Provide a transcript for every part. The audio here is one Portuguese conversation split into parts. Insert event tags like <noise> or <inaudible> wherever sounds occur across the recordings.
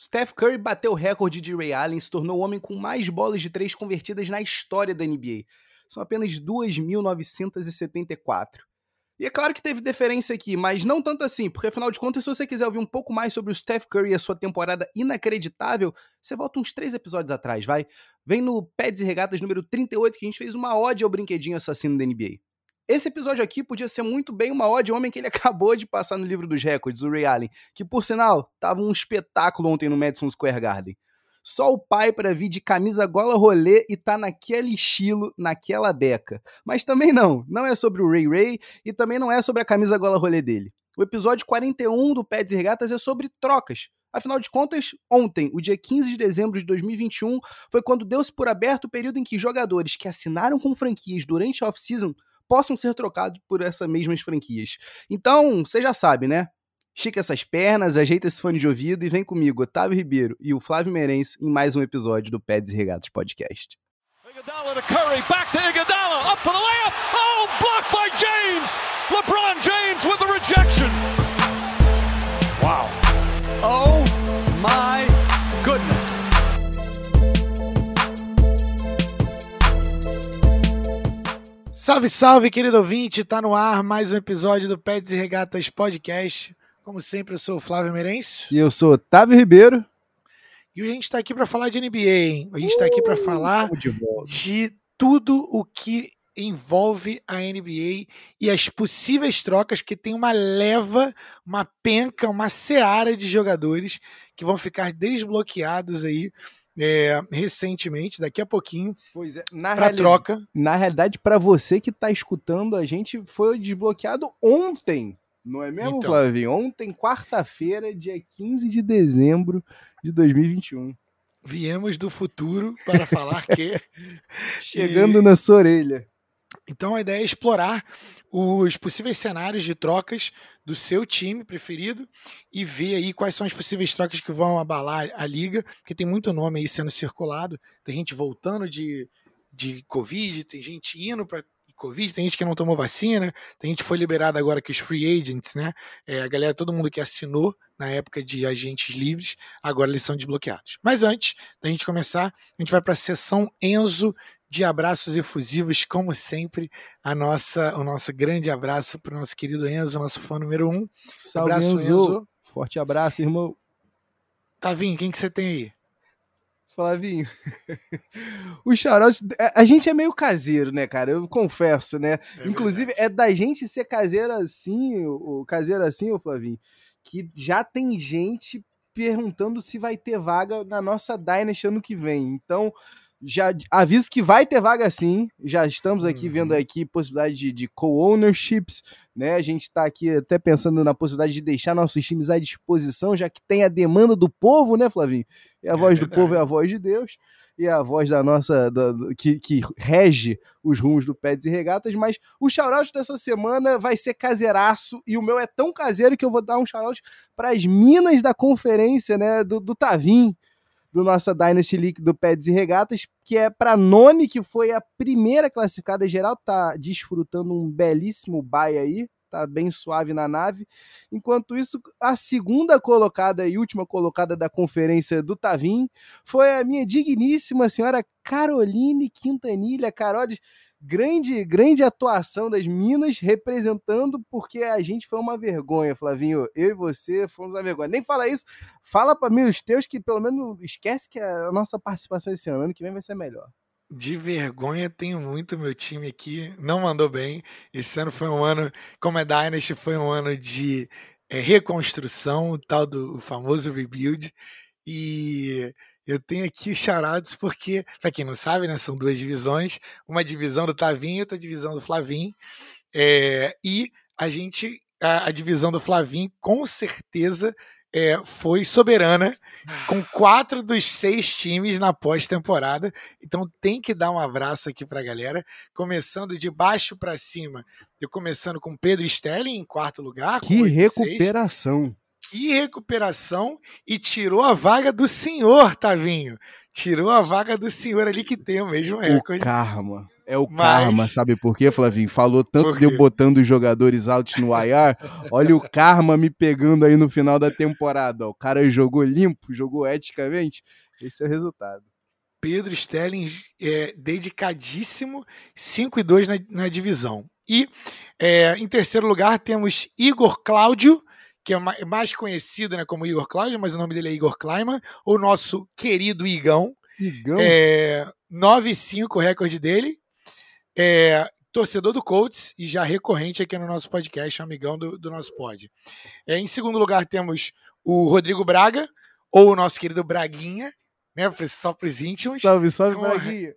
Steph Curry bateu o recorde de Ray Allen e se tornou o homem com mais bolas de três convertidas na história da NBA. São apenas 2.974. E é claro que teve deferência aqui, mas não tanto assim, porque afinal de contas, se você quiser ouvir um pouco mais sobre o Steph Curry e a sua temporada inacreditável, você volta uns três episódios atrás, vai? Vem no Peds e Regatas número 38 que a gente fez uma ode ao brinquedinho assassino da NBA. Esse episódio aqui podia ser muito bem uma ode homem que ele <laughs> acabou de passar no livro dos recordes, o Ray Allen, que por sinal, tava um espetáculo ontem no Madison Square Garden. Só o pai para vir de camisa gola rolê e tá naquele estilo, naquela beca. Mas também não, não é sobre o Ray Ray e também não é sobre a camisa gola rolê dele. O episódio 41 do Pets e Regatas é sobre trocas. Afinal de contas, ontem, o dia 15 de dezembro de 2021, foi quando deu-se por aberto o período em que jogadores que assinaram com franquias durante a off-season possam ser trocados por essas mesmas franquias. Então, você já sabe, né? Estica essas pernas, ajeita esse fone de ouvido e vem comigo, Otávio Ribeiro e o Flávio Meirense, em mais um episódio do Peds e Regatos Podcast. Iguodala to Curry, back to Iguodala, up for the layup, oh, blocked by James! LeBron James Salve, salve, querido ouvinte! Tá no ar mais um episódio do Peds e Regatas Podcast. Como sempre, eu sou o Flávio Merencio. E eu sou Otávio Ribeiro. E a gente está aqui para falar de NBA, hein? A gente está aqui para uh, falar de, de tudo o que envolve a NBA e as possíveis trocas, porque tem uma leva, uma penca, uma seara de jogadores que vão ficar desbloqueados aí é, recentemente, daqui a pouquinho, pois é, para troca. Na realidade, para você que está escutando, a gente foi desbloqueado ontem. Não é mesmo, então. Flavinho? Ontem, quarta-feira, dia 15 de dezembro de 2021. Viemos do futuro para falar que. <laughs> Chegando e... na sua orelha. Então a ideia é explorar os possíveis cenários de trocas do seu time preferido e ver aí quais são as possíveis trocas que vão abalar a liga, porque tem muito nome aí sendo circulado, tem gente voltando de, de Covid, tem gente indo para Covid, tem gente que não tomou vacina, tem gente que foi liberada agora que os free agents, né? É, a galera, todo mundo que assinou na época de agentes livres, agora eles são desbloqueados. Mas antes da gente começar, a gente vai para a sessão Enzo de abraços efusivos, como sempre, a nossa, o nosso grande abraço para o nosso querido Enzo, nosso fã número um. Salve, abraço, Enzo. Enzo. Forte abraço, irmão. Tavinho, quem que você tem aí? Flavinho. <laughs> o Charote, a gente é meio caseiro, né, cara? Eu confesso, né? É Inclusive, verdade. é da gente ser caseiro assim, o caseiro assim, ô Flavinho, que já tem gente perguntando se vai ter vaga na nossa Dynasty ano que vem. Então, já aviso que vai ter vaga sim. Já estamos aqui uhum. vendo aqui possibilidade de, de co-ownerships, né? A gente está aqui até pensando na possibilidade de deixar nossos times à disposição, já que tem a demanda do povo, né, Flavinho? E a é voz do <laughs> povo é a voz de Deus e a voz da nossa da, que, que rege os rumos do Pets e Regatas, mas o shoutout dessa semana vai ser caseiraço e o meu é tão caseiro que eu vou dar um shoutout para as minas da conferência, né, do, do Tavim do nossa Dynasty League do Peds e Regatas, que é para Noni, que foi a primeira classificada geral, tá desfrutando um belíssimo bye aí, tá bem suave na nave. Enquanto isso, a segunda colocada e última colocada da conferência do Tavim foi a minha digníssima senhora Caroline Quintanilha. Carolis, grande, grande atuação das Minas, representando, porque a gente foi uma vergonha, Flavinho. Eu e você fomos uma vergonha. Nem fala isso, fala para mim os teus que pelo menos esquece que a nossa participação esse ano, ano que vem vai ser melhor. De vergonha tenho muito meu time aqui, não mandou bem. Esse ano foi um ano, como é Dynasty, foi um ano de é, reconstrução, o tal do famoso rebuild. E eu tenho aqui os charados porque, para quem não sabe, né, são duas divisões, uma divisão do Tavinho e outra divisão do Flavinho. É, e a gente, a, a, divisão do Flavinho, com certeza é, foi soberana, com quatro dos seis times na pós-temporada. Então tem que dar um abraço aqui para a galera, começando de baixo para cima. Eu começando com Pedro Stelling em quarto lugar. Que recuperação! Que recuperação e tirou a vaga do senhor, Tavinho. Tirou a vaga do senhor ali que tem o mesmo recorde. O karma. É o Mas... karma, sabe por quê, Flavinho? Falou tanto de eu botando os jogadores altos no IR. Olha o karma me pegando aí no final da temporada. O cara jogou limpo, jogou eticamente. Esse é o resultado. Pedro Stelling é dedicadíssimo, 5 e 2 na, na divisão. E é, em terceiro lugar temos Igor Cláudio, que é mais conhecido né, como Igor Cláudio, mas o nome dele é Igor Kleiman, o nosso querido Igão. Igão? É, 9-5 o recorde dele. É, torcedor do Colts e já recorrente aqui no nosso podcast, amigão do, do nosso pod. É, em segundo lugar temos o Rodrigo Braga, ou o nosso querido Braguinha, né? Só para os íntimos. Salve, salve, com, Braguinha.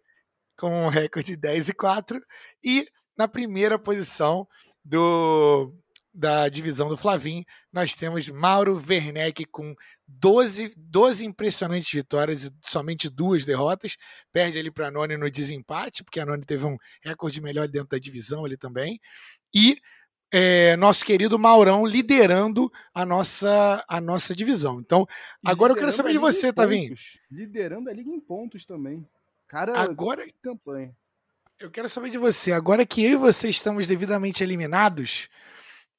Com um recorde de 10 e 4. E na primeira posição do da divisão do Flavim, nós temos Mauro Werneck com 12, 12 impressionantes vitórias e somente duas derrotas. Perde ali para a Noni no desempate, porque a Noni teve um recorde melhor dentro da divisão ali também. E é, nosso querido Maurão liderando a nossa, a nossa divisão. Então, agora eu quero saber de você, Tavinho. Liderando a liga em pontos também. Cara, agora campanha. Eu quero saber de você. Agora que eu e você estamos devidamente eliminados,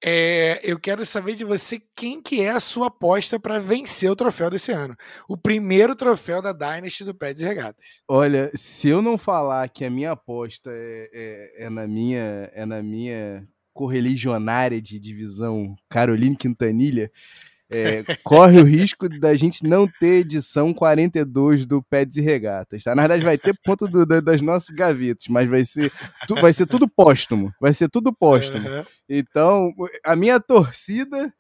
é, eu quero saber de você quem que é a sua aposta para vencer o troféu desse ano. O primeiro troféu da Dynasty do Pés e Regatas. Olha, se eu não falar que a minha aposta é, é, é na minha é na minha correligionária de divisão Caroline Quintanilha, é, corre o risco da gente não ter edição 42 do Peds e Regatas, tá? Na verdade, vai ter ponto do, do, das nossas gavetas, mas vai ser, tu, vai ser tudo póstumo. Vai ser tudo póstumo. Uhum. Então, a minha torcida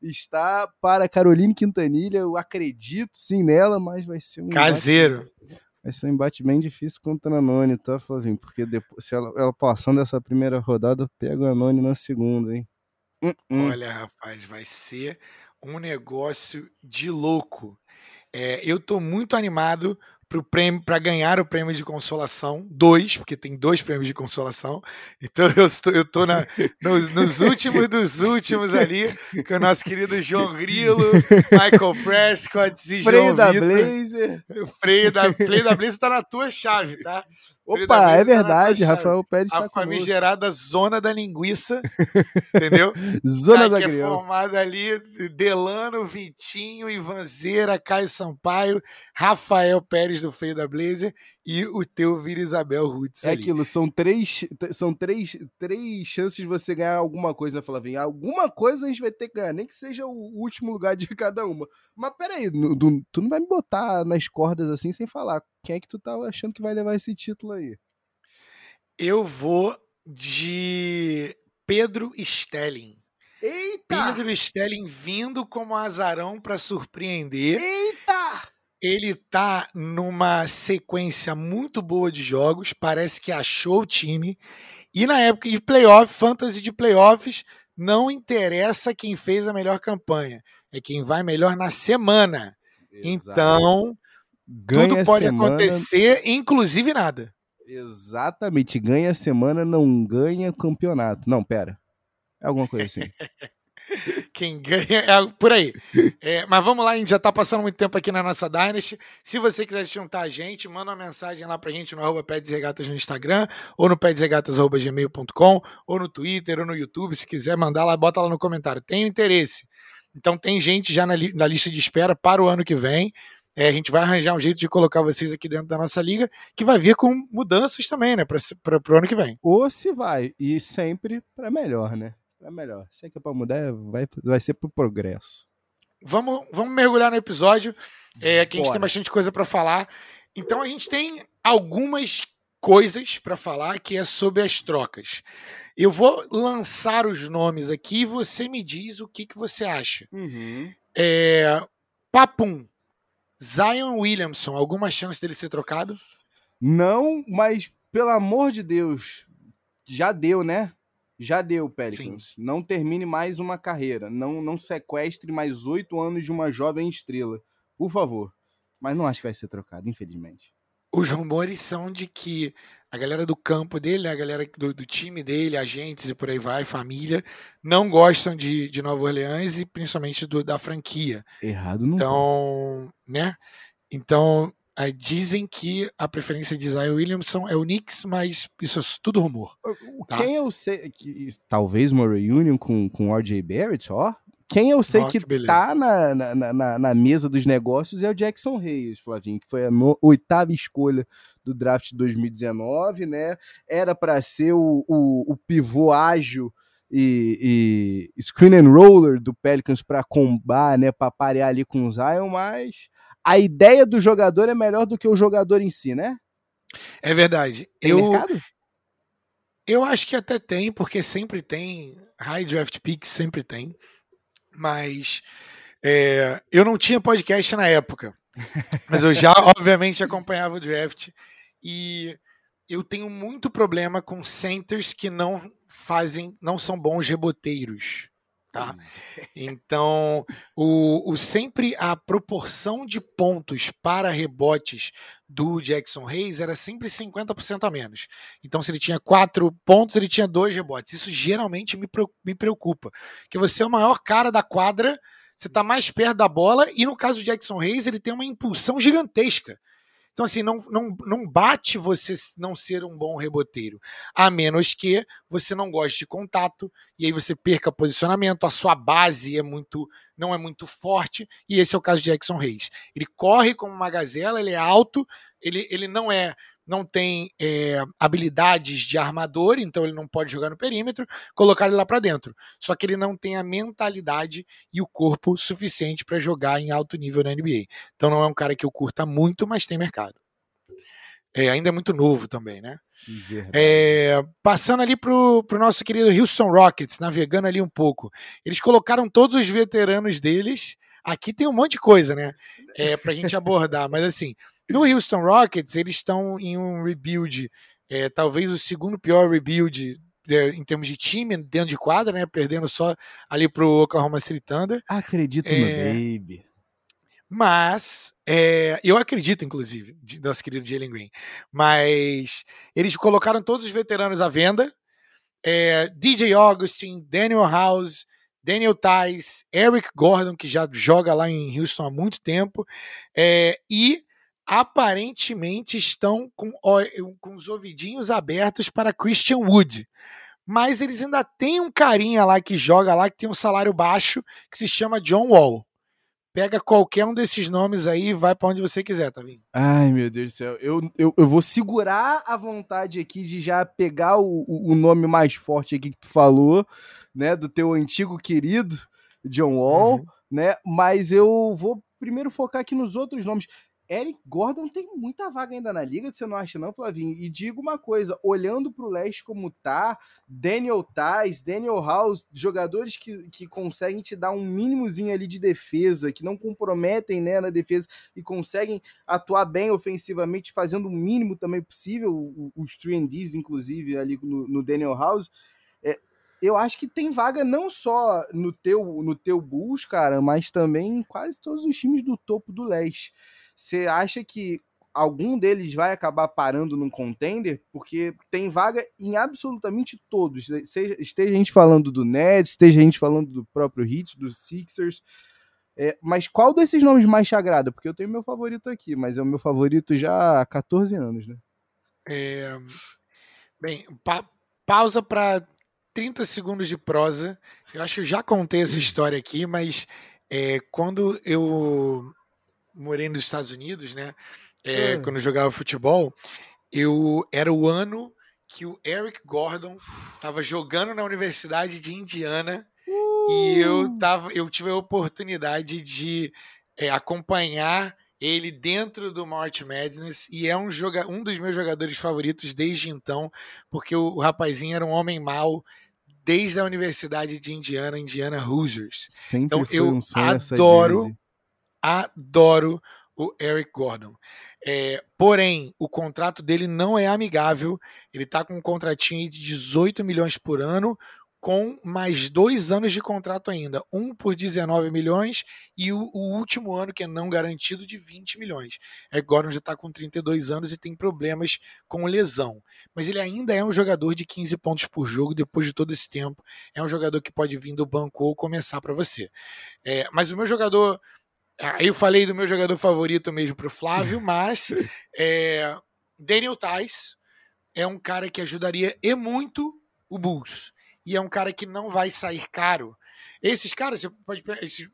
está para Caroline Quintanilha. Eu acredito sim nela, mas vai ser um. Caseiro. Embate, vai ser um embate bem difícil contra a Noni, tá, Flavinho? Porque depois, se ela, ela passando dessa primeira rodada, eu pego a Noni na segunda, hein? Hum, hum. Olha, rapaz, vai ser um negócio de louco. É, eu estou muito animado para ganhar o prêmio de consolação, dois, porque tem dois prêmios de consolação. Então <laughs> eu estou, eu estou na, nos, nos, últimos dos últimos ali, com o nosso querido João Grilo, Michael Prescott e Freio João da Vitor. Blazer. O freio da, freio da Blazer está na tua chave, tá? Opa, é verdade, tá Rafael Pérez está A famigerada Zona da Linguiça, entendeu? <laughs> Zona tá, da que é formada ali, Delano, Vitinho, Ivanzeira, Caio Sampaio, Rafael Pérez do Freio da Blazer e o teu Vira Isabel Roots. É ali. aquilo, são três, são três, três chances de você ganhar alguma coisa, Flavinho. Alguma coisa a gente vai ter que ganhar, nem que seja o último lugar de <laughs> cada uma. Mas peraí, tu, tu não vai me botar nas cordas assim sem falar. Quem é que tu tá achando que vai levar esse título aí? Eu vou de Pedro Stelling. Eita! Pedro Stelling vindo como azarão para surpreender. Eita! Ele tá numa sequência muito boa de jogos, parece que achou o time. E na época de playoff, fantasy de playoffs, não interessa quem fez a melhor campanha, é quem vai melhor na semana. Exato. Então, Ganha tudo pode semana... acontecer, inclusive nada. Exatamente, ganha semana, não ganha campeonato. Não, pera. É alguma coisa assim. <laughs> <laughs> Quem ganha é por aí. É, mas vamos lá, a gente já tá passando muito tempo aqui na nossa Dynasty. Se você quiser se juntar a gente, manda uma mensagem lá pra gente no arroba Regatas no Instagram, ou no pedsregatas.gmail.com, ou no Twitter, ou no YouTube. Se quiser mandar lá, bota lá no comentário. Tenho interesse. Então tem gente já na, li na lista de espera para o ano que vem. É, a gente vai arranjar um jeito de colocar vocês aqui dentro da nossa liga, que vai vir com mudanças também, né, para o ano que vem. Ou se vai, e sempre para melhor, né? É melhor. Se é que é pra mudar, vai, vai ser pro progresso. Vamos, vamos mergulhar no episódio. É, que a gente tem bastante coisa para falar. Então a gente tem algumas coisas para falar que é sobre as trocas. Eu vou lançar os nomes aqui e você me diz o que, que você acha. Uhum. É, Papum, Zion Williamson, alguma chance dele ser trocado? Não, mas pelo amor de Deus, já deu, né? Já deu, Pelicans. Sim. Não termine mais uma carreira. Não, não sequestre mais oito anos de uma jovem estrela. Por favor. Mas não acho que vai ser trocado, infelizmente. Os rumores são de que a galera do campo dele, a galera do, do, time dele, agentes e por aí vai, família, não gostam de, de Nova Orleans e principalmente do, da franquia. Errado não. Então, né? Então, Aí dizem que a preferência de Zion Williamson é o Knicks, mas isso é tudo rumor. Tá? Quem eu sei. Que, talvez uma reunião com, com o RJ Barrett, ó. Quem eu sei oh, que, que tá na, na, na, na, mesa dos negócios é o Jackson Reyes, Flavinho, que foi a no, oitava escolha do draft de 2019, né? Era para ser o, o, o pivô ágil e, e, screen and roller do Pelicans para combar, né? Para parear ali com o Zion, mas a ideia do jogador é melhor do que o jogador em si, né? É verdade. Tem eu, mercado? eu acho que até tem, porque sempre tem. High draft picks sempre tem. Mas é, eu não tinha podcast na época. <laughs> Mas eu já, obviamente, acompanhava o draft. E eu tenho muito problema com centers que não fazem, não são bons reboteiros. Tá? É. Então, o, o, sempre a proporção de pontos para rebotes do Jackson Reis era sempre 50% a menos. Então, se ele tinha quatro pontos, ele tinha dois rebotes. Isso geralmente me, me preocupa. Que você é o maior cara da quadra, você está mais perto da bola, e no caso do Jackson Reis, ele tem uma impulsão gigantesca. Então, assim, não, não, não bate você não ser um bom reboteiro, a menos que você não goste de contato e aí você perca posicionamento, a sua base é muito não é muito forte, e esse é o caso de Jackson Reis. Ele corre como uma gazela, ele é alto, ele, ele não é não tem é, habilidades de armador, então ele não pode jogar no perímetro, colocar ele lá para dentro. Só que ele não tem a mentalidade e o corpo suficiente para jogar em alto nível na NBA. Então não é um cara que eu curta muito, mas tem mercado. É, ainda é muito novo também, né? É, passando ali pro, pro nosso querido Houston Rockets, navegando ali um pouco. Eles colocaram todos os veteranos deles. Aqui tem um monte de coisa, né? É, pra gente abordar, mas assim, no Houston Rockets, eles estão em um rebuild, é, talvez o segundo pior rebuild é, em termos de time dentro de quadra, né? Perdendo só ali pro Oklahoma City Thunder. Acredito é, no baby. Mas, é, eu acredito, inclusive, de nosso querido Jalen Green. Mas eles colocaram todos os veteranos à venda. É, DJ Augustin, Daniel House, Daniel Tice, Eric Gordon, que já joga lá em Houston há muito tempo, é, e aparentemente estão com, com os ouvidinhos abertos para Christian Wood. Mas eles ainda têm um carinha lá que joga lá, que tem um salário baixo, que se chama John Wall. Pega qualquer um desses nomes aí e vai para onde você quiser, tá vendo? Ai, meu Deus do céu. Eu, eu, eu vou segurar a vontade aqui de já pegar o, o nome mais forte aqui que tu falou, né? Do teu antigo querido John Wall, uhum. né? Mas eu vou primeiro focar aqui nos outros nomes. Eric Gordon tem muita vaga ainda na liga, você não acha não, Flavinho? E digo uma coisa, olhando para o leste como tá, Daniel Tais, Daniel House, jogadores que, que conseguem te dar um mínimozinho ali de defesa, que não comprometem né, na defesa e conseguem atuar bem ofensivamente, fazendo o mínimo também possível, os 3 inclusive ali no, no Daniel House, é, eu acho que tem vaga não só no teu, no teu Bulls, cara, mas também em quase todos os times do topo do leste. Você acha que algum deles vai acabar parando num contender? Porque tem vaga em absolutamente todos. Seja, esteja a gente falando do Nets, esteja a gente falando do próprio Heat, dos Sixers. É, mas qual desses nomes mais te agrada? Porque eu tenho meu favorito aqui, mas é o meu favorito já há 14 anos, né? É... Bem, pa pausa para 30 segundos de prosa. Eu acho que eu já contei essa <clears throat> história aqui, mas é, quando eu morei nos Estados Unidos, né? É, hum. Quando eu jogava futebol, eu era o ano que o Eric Gordon estava jogando na Universidade de Indiana uh. e eu uh! tava, eu tive a oportunidade de é, acompanhar ele dentro do March Madness e é um, joga um dos meus jogadores favoritos desde então, porque o, o rapazinho era um homem mau desde a Universidade de Indiana, Indiana Hoosiers. Sempre então eu um adoro adoro o Eric Gordon. É, porém, o contrato dele não é amigável. Ele está com um contratinho de 18 milhões por ano, com mais dois anos de contrato ainda. Um por 19 milhões e o, o último ano, que é não garantido, de 20 milhões. Eric Gordon já está com 32 anos e tem problemas com lesão. Mas ele ainda é um jogador de 15 pontos por jogo depois de todo esse tempo. É um jogador que pode vir do banco ou começar para você. É, mas o meu jogador Aí eu falei do meu jogador favorito mesmo pro Flávio, <laughs> mas é, Daniel Tais é um cara que ajudaria e muito o Bulls. E é um cara que não vai sair caro. Esses caras, pode,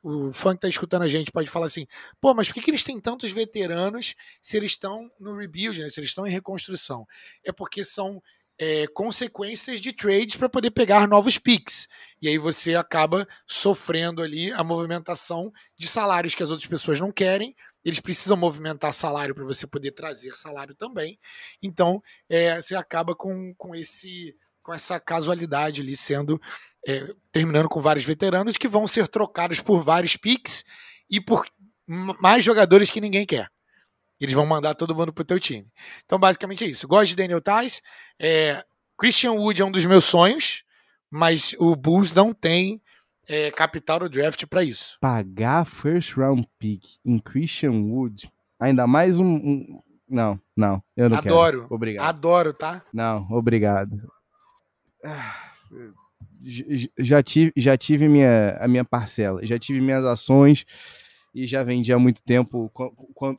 o fã que tá escutando a gente pode falar assim: pô, mas por que, que eles têm tantos veteranos se eles estão no rebuild, né, se eles estão em reconstrução? É porque são é, consequências de trades para poder pegar novos picks. E aí você acaba sofrendo ali a movimentação de salários que as outras pessoas não querem. Eles precisam movimentar salário para você poder trazer salário também. Então é, você acaba com, com, esse, com essa casualidade ali sendo. É, terminando com vários veteranos que vão ser trocados por vários picks e por mais jogadores que ninguém quer. Eles vão mandar todo mundo pro teu time. Então, basicamente é isso. Gosto de Daniel Tais. É, Christian Wood é um dos meus sonhos, mas o Bulls não tem é, capital no draft para isso. Pagar first round pick em Christian Wood, ainda mais um. um... Não, não, eu não Adoro. quero. Obrigado. Adoro, tá? Não, obrigado. Já tive, já tive minha, a minha parcela, já tive minhas ações e já vendi há muito tempo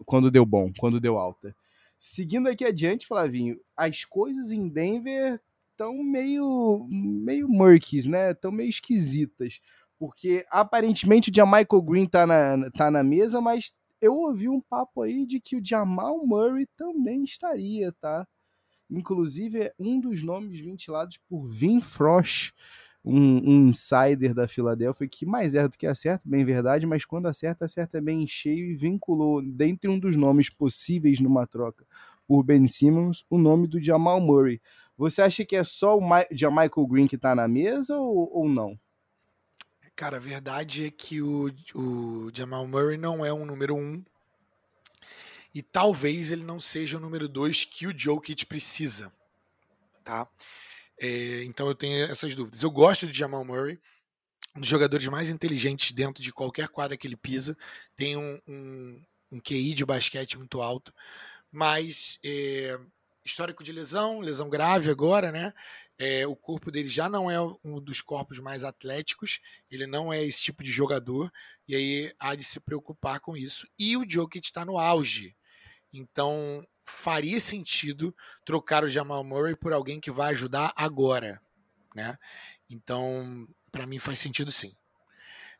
quando, deu bom, quando deu alta. Seguindo aqui adiante, Flavinho, as coisas em Denver estão meio, meio murkies, né? Estão meio esquisitas. Porque aparentemente o Jamaica Green tá na, tá na mesa, mas eu ouvi um papo aí de que o Jamal Murray também estaria, tá? Inclusive, é um dos nomes ventilados por Vin Frost, um, um, insider da Filadélfia que mais erra do que acerta, bem verdade, mas quando acerta, acerta bem cheio e vinculou, dentre um dos nomes possíveis numa troca por Ben Simmons, o nome do Jamal Murray. Você acha que é só o Michael Green que está na mesa ou, ou não? Cara, a verdade é que o, o Jamal Murray não é um número um. E talvez ele não seja o número dois que o Jokic precisa. Tá? É, então eu tenho essas dúvidas. Eu gosto de Jamal Murray, um dos jogadores mais inteligentes dentro de qualquer quadra que ele pisa. Tem um, um, um QI de basquete muito alto, mas é, histórico de lesão, lesão grave agora, né? É, o corpo dele já não é um dos corpos mais atléticos, ele não é esse tipo de jogador, e aí há de se preocupar com isso. E o Jokic está no auge. Então, faria sentido trocar o Jamal Murray por alguém que vai ajudar agora, né? Então, para mim faz sentido sim.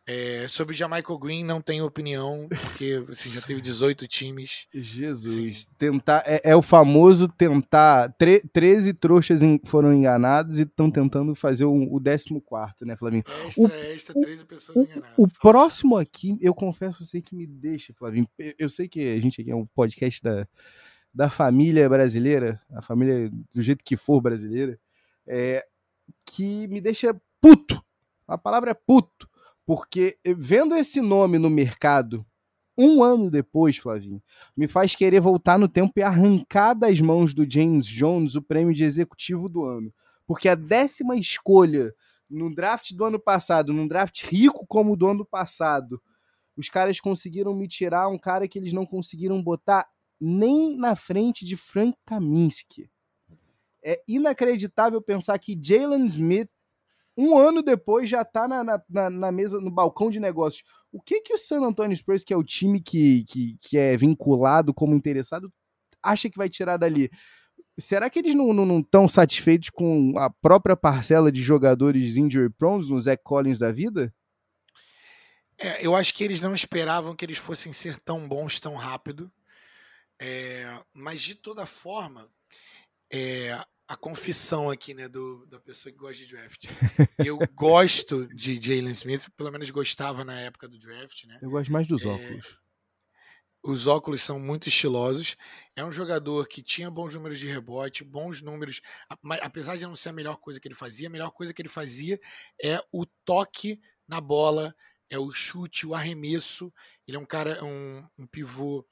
É, sobre o Jamaica Green não tenho opinião, porque assim, já teve 18 times. Jesus, Sim. tentar é, é, o famoso tentar. Tre, 13 trouxas foram enganados e estão tentando fazer o, o 14, né, Flavinho? Extra, o, extra, 13 pessoas o, enganadas. O próximo aqui, eu confesso, eu sei que me deixa, Flavinho. Eu, eu sei que a gente aqui é um podcast da, da família brasileira, a família do jeito que for brasileira, é, que me deixa puto. A palavra é puto. Porque vendo esse nome no mercado, um ano depois, Flavinho, me faz querer voltar no tempo e arrancar das mãos do James Jones o prêmio de executivo do ano. Porque a décima escolha no draft do ano passado, num draft rico como o do ano passado, os caras conseguiram me tirar um cara que eles não conseguiram botar nem na frente de Frank Kaminsky. É inacreditável pensar que Jalen Smith, um ano depois, já está na, na, na, mesa, no balcão de negócios. O que que o San Antonio Spurs, que é o time que, que, que é vinculado como interessado, acha que vai tirar dali? Será que eles não estão satisfeitos com a própria parcela de jogadores injury prone no Zach Collins da vida? É, eu acho que eles não esperavam que eles fossem ser tão bons tão rápido. É, mas de toda forma, é, a confissão aqui, né, do, da pessoa que gosta de draft. Eu <laughs> gosto de Jalen Smith, pelo menos gostava na época do draft, né? Eu gosto mais dos é, óculos. Os óculos são muito estilosos. É um jogador que tinha bons números de rebote, bons números. Apesar de não ser a melhor coisa que ele fazia, a melhor coisa que ele fazia é o toque na bola, é o chute, o arremesso. Ele é um cara, um, um pivô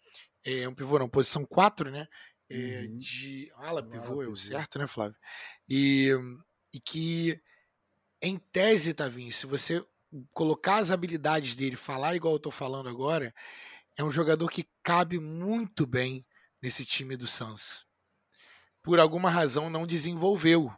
é um pivô não, posição 4, né? É, uhum. De ala pivô, é o certo, né, Flávio? E, e que, em tese, Tavinho, se você colocar as habilidades dele, falar igual eu tô falando agora, é um jogador que cabe muito bem nesse time do Suns. Por alguma razão não desenvolveu.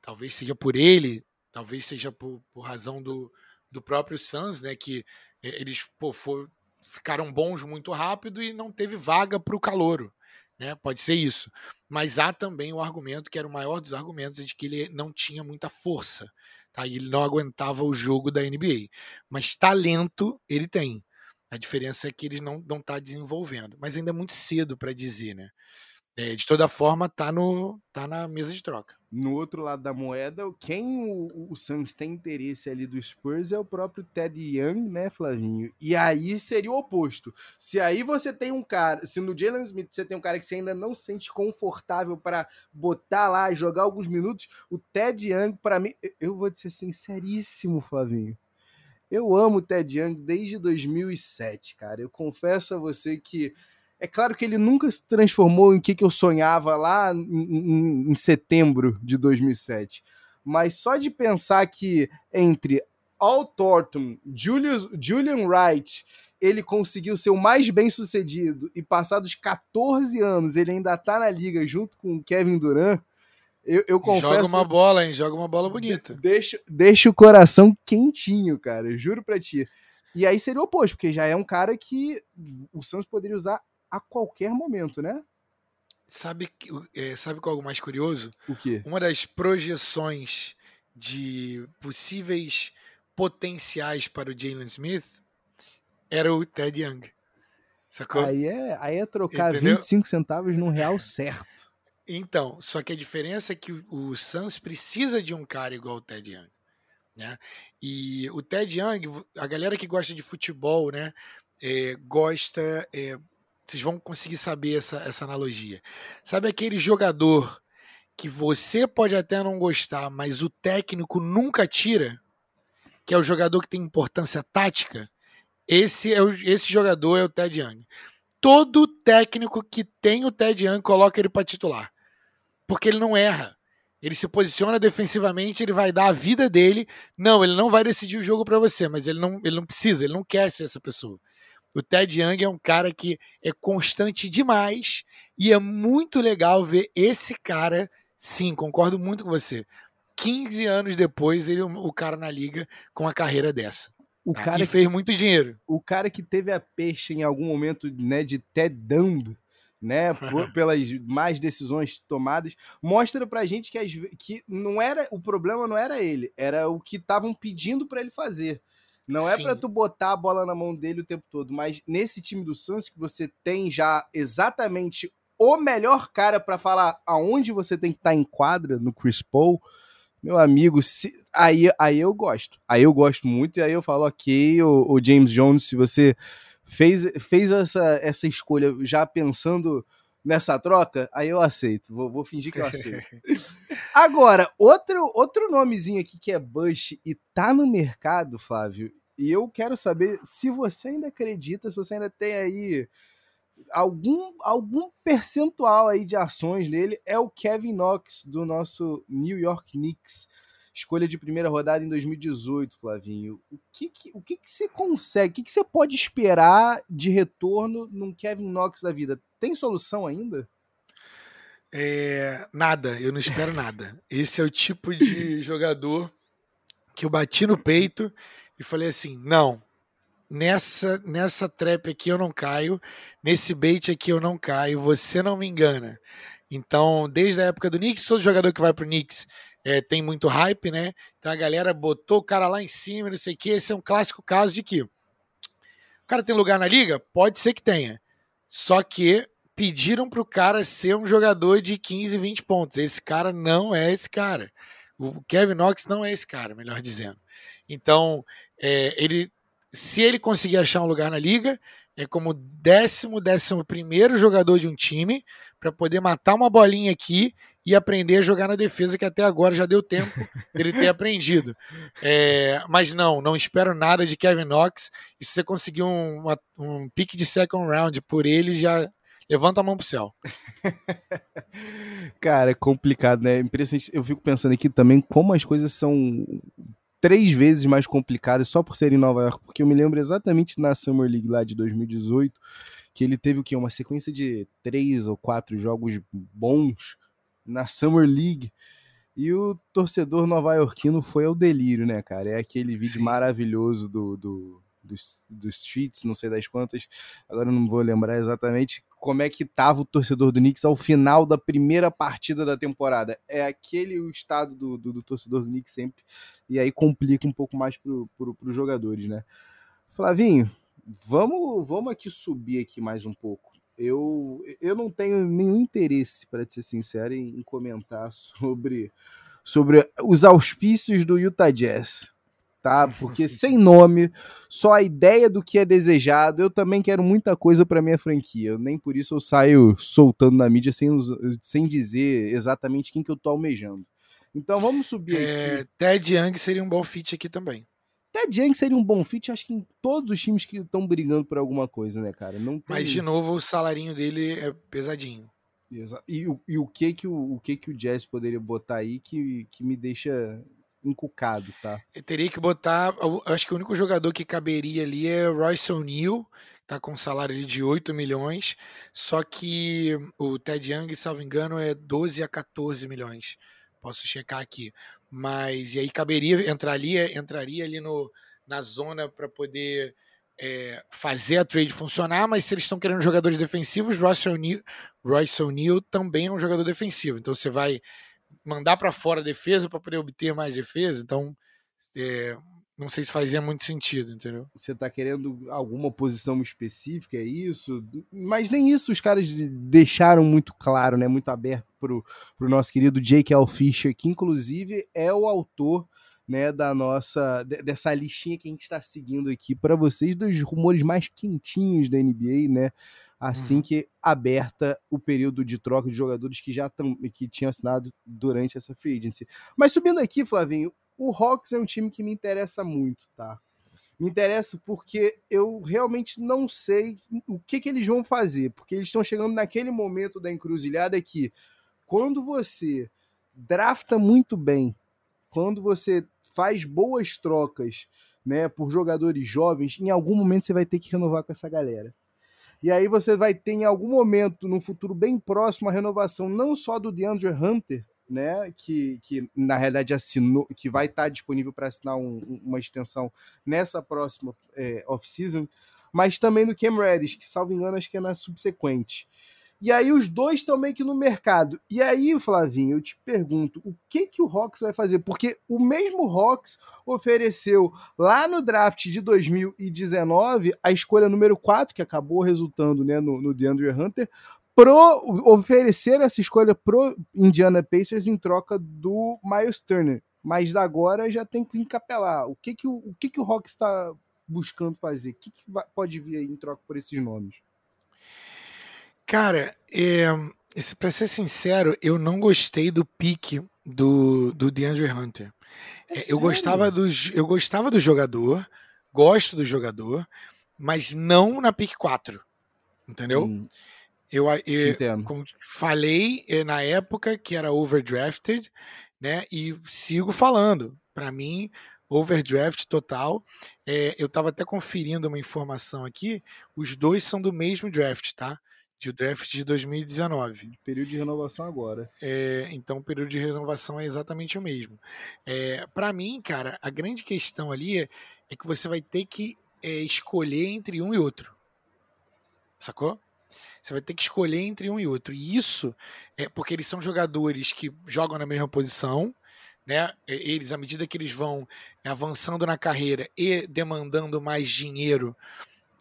Talvez seja por ele, talvez seja por, por razão do, do próprio Suns, né? Que eles pô, for, ficaram bons muito rápido e não teve vaga para o calouro. Né? Pode ser isso. Mas há também o argumento, que era o maior dos argumentos, de que ele não tinha muita força. Tá? E ele não aguentava o jogo da NBA. Mas talento ele tem. A diferença é que ele não está desenvolvendo. Mas ainda é muito cedo para dizer, né? É, de toda forma, tá, no, tá na mesa de troca. No outro lado da moeda, quem o, o Suns tem interesse ali do Spurs é o próprio Ted Young, né, Flavinho? E aí seria o oposto. Se aí você tem um cara, se no Jalen Smith você tem um cara que você ainda não se sente confortável para botar lá e jogar alguns minutos, o Ted Young, para mim, eu vou ser sinceríssimo, Flavinho. Eu amo o Ted Young desde 2007, cara. Eu confesso a você que é claro que ele nunca se transformou em que, que eu sonhava lá em, em, em setembro de 2007. Mas só de pensar que entre Al Thornton, Julius, Julian Wright, ele conseguiu ser o mais bem sucedido e passados 14 anos ele ainda tá na liga junto com o Kevin Durant, eu, eu confesso. Joga uma bola, hein? Joga uma bola bonita. Deixa, deixa o coração quentinho, cara. Juro pra ti. E aí seria o oposto, porque já é um cara que o Santos poderia usar a qualquer momento, né? Sabe, é, sabe qual é algo mais curioso? O quê? Uma das projeções de possíveis potenciais para o Jalen Smith era o Ted Young. Sacou? Aí é, aí é trocar Entendeu? 25 centavos num real certo. Então, só que a diferença é que o, o Suns precisa de um cara igual o Ted Young. Né? E o Ted Young, a galera que gosta de futebol, né, é, gosta, é, vocês vão conseguir saber essa, essa analogia. Sabe aquele jogador que você pode até não gostar, mas o técnico nunca tira? Que é o jogador que tem importância tática? Esse, é o, esse jogador é o Ted Young. Todo técnico que tem o Ted Young coloca ele para titular. Porque ele não erra. Ele se posiciona defensivamente, ele vai dar a vida dele. Não, ele não vai decidir o jogo para você, mas ele não, ele não precisa, ele não quer ser essa pessoa. O Ted Young é um cara que é constante demais e é muito legal ver esse cara. Sim, concordo muito com você. 15 anos depois, ele o cara na liga com a carreira dessa. O tá? cara e fez muito dinheiro. O cara que teve a peixe em algum momento, né, de Ted Dumb, né, por, <laughs> pelas mais decisões tomadas, mostra pra gente que, as, que não era o problema não era ele, era o que estavam pedindo para ele fazer. Não é para tu botar a bola na mão dele o tempo todo, mas nesse time do Santos que você tem já exatamente o melhor cara para falar aonde você tem que estar tá em quadra no Chris Paul, meu amigo, se, aí, aí eu gosto. Aí eu gosto muito e aí eu falo, ok, o, o James Jones, se você fez, fez essa, essa escolha já pensando nessa troca, aí eu aceito. Vou, vou fingir que eu aceito. <laughs> Agora, outro, outro nomezinho aqui que é Bush e tá no mercado, Flávio, e eu quero saber se você ainda acredita, se você ainda tem aí algum, algum percentual aí de ações nele, é o Kevin Knox do nosso New York Knicks escolha de primeira rodada em 2018, Flavinho. O que, que o que, que você consegue, o que, que você pode esperar de retorno num Kevin Knox da vida? Tem solução ainda? É, nada, eu não espero nada. Esse é o tipo de <laughs> jogador que eu bati no peito e falei assim: não, nessa nessa trap aqui eu não caio, nesse bait aqui eu não caio, você não me engana. Então, desde a época do Knicks, todo jogador que vai pro Knicks é, tem muito hype, né? Então a galera botou o cara lá em cima, não sei o que. Esse é um clássico caso de que o cara tem lugar na liga? Pode ser que tenha. Só que pediram pro cara ser um jogador de 15, 20 pontos. Esse cara não é esse cara. O Kevin Knox não é esse cara, melhor dizendo. Então, é, ele, se ele conseguir achar um lugar na liga, é como décimo, décimo primeiro jogador de um time para poder matar uma bolinha aqui e aprender a jogar na defesa, que até agora já deu tempo dele ter <laughs> aprendido. É, mas não, não espero nada de Kevin Knox. E se você conseguir um, uma, um pique de second round por ele, já levanta a mão pro céu. <laughs> Cara, é complicado, né? Impressionante. Eu fico pensando aqui também como as coisas são três vezes mais complicadas só por ser em Nova York, porque eu me lembro exatamente na Summer League lá de 2018 que ele teve o quê? Uma sequência de três ou quatro jogos bons na Summer League. E o torcedor nova-iorquino foi ao delírio, né, cara? É aquele vídeo Sim. maravilhoso do, do, dos, dos streets, não sei das quantas, agora não vou lembrar exatamente como é que tava o torcedor do Knicks ao final da primeira partida da temporada. É aquele o estado do, do, do torcedor do Knicks sempre, e aí complica um pouco mais pro, os jogadores, né? Flavinho, vamos, vamos aqui subir aqui mais um pouco. Eu, eu não tenho nenhum interesse, para ser sincero, em, em comentar <laughs> sobre, sobre os auspícios do Utah Jazz tá? Porque sem nome, só a ideia do que é desejado, eu também quero muita coisa para minha franquia. Nem por isso eu saio soltando na mídia sem, sem dizer exatamente quem que eu tô almejando. Então vamos subir é, aqui. Ted Young seria um bom fit aqui também. Ted Young seria um bom fit, acho que em todos os times que estão brigando por alguma coisa, né, cara? Não tem... Mas de novo o salarinho dele é pesadinho. E, e o que que o, o que que o Jazz poderia botar aí que, que me deixa encucado, tá? Eu teria que botar. Acho que o único jogador que caberia ali é Royce O'Neal, tá com um salário de 8 milhões. Só que o Ted Young, salvo engano, é 12 a 14 milhões. Posso checar aqui. Mas e aí caberia, entraria, entraria ali no, na zona para poder é, fazer a trade funcionar, mas se eles estão querendo jogadores defensivos, Royce O'Neal também é um jogador defensivo. Então você vai mandar para fora a defesa para poder obter mais defesa. Então, é, não sei se fazia muito sentido, entendeu? Você está querendo alguma posição específica, é isso? Mas nem isso os caras deixaram muito claro, né? Muito aberto para o nosso querido Jake L. Fisher, que inclusive é o autor né, da nossa dessa listinha que a gente está seguindo aqui para vocês dos rumores mais quentinhos da NBA, né? Assim uhum. que aberta o período de troca de jogadores que já tam, que tinham assinado durante essa free agency. Mas subindo aqui, Flavinho, o Hawks é um time que me interessa muito, tá? Me interessa porque eu realmente não sei o que, que eles vão fazer, porque eles estão chegando naquele momento da encruzilhada que quando você drafta muito bem, quando você faz boas trocas, né, por jogadores jovens, em algum momento você vai ter que renovar com essa galera. E aí você vai ter em algum momento, num futuro bem próximo, a renovação não só do DeAndre Hunter, né, que, que na realidade assinou, que vai estar disponível para assinar um, uma extensão nessa próxima é, off-season, mas também do Cam Reddish, que salvo engano acho que é na subsequente. E aí os dois estão meio que no mercado. E aí, Flavinho, eu te pergunto, o que que o Hawks vai fazer? Porque o mesmo Hawks ofereceu lá no draft de 2019 a escolha número 4, que acabou resultando né, no, no DeAndre Hunter, pro oferecer essa escolha pro Indiana Pacers em troca do Miles Turner. Mas agora já tem que encapelar. O que que o, o, que que o Hawks está buscando fazer? O que, que pode vir aí em troca por esses nomes? Cara, é, para ser sincero, eu não gostei do pique do, do DeAndre Hunter. É, é eu, gostava do, eu gostava do jogador, gosto do jogador, mas não na pick 4. Entendeu? Hum. Eu, eu como falei é, na época que era overdrafted, né? E sigo falando. Para mim, overdraft total. É, eu estava até conferindo uma informação aqui. Os dois são do mesmo draft, tá? De draft de 2019. Período de renovação agora. É, então, o período de renovação é exatamente o mesmo. É, para mim, cara, a grande questão ali é, é que você vai ter que é, escolher entre um e outro. Sacou? Você vai ter que escolher entre um e outro. E isso é porque eles são jogadores que jogam na mesma posição, né? Eles, à medida que eles vão avançando na carreira e demandando mais dinheiro,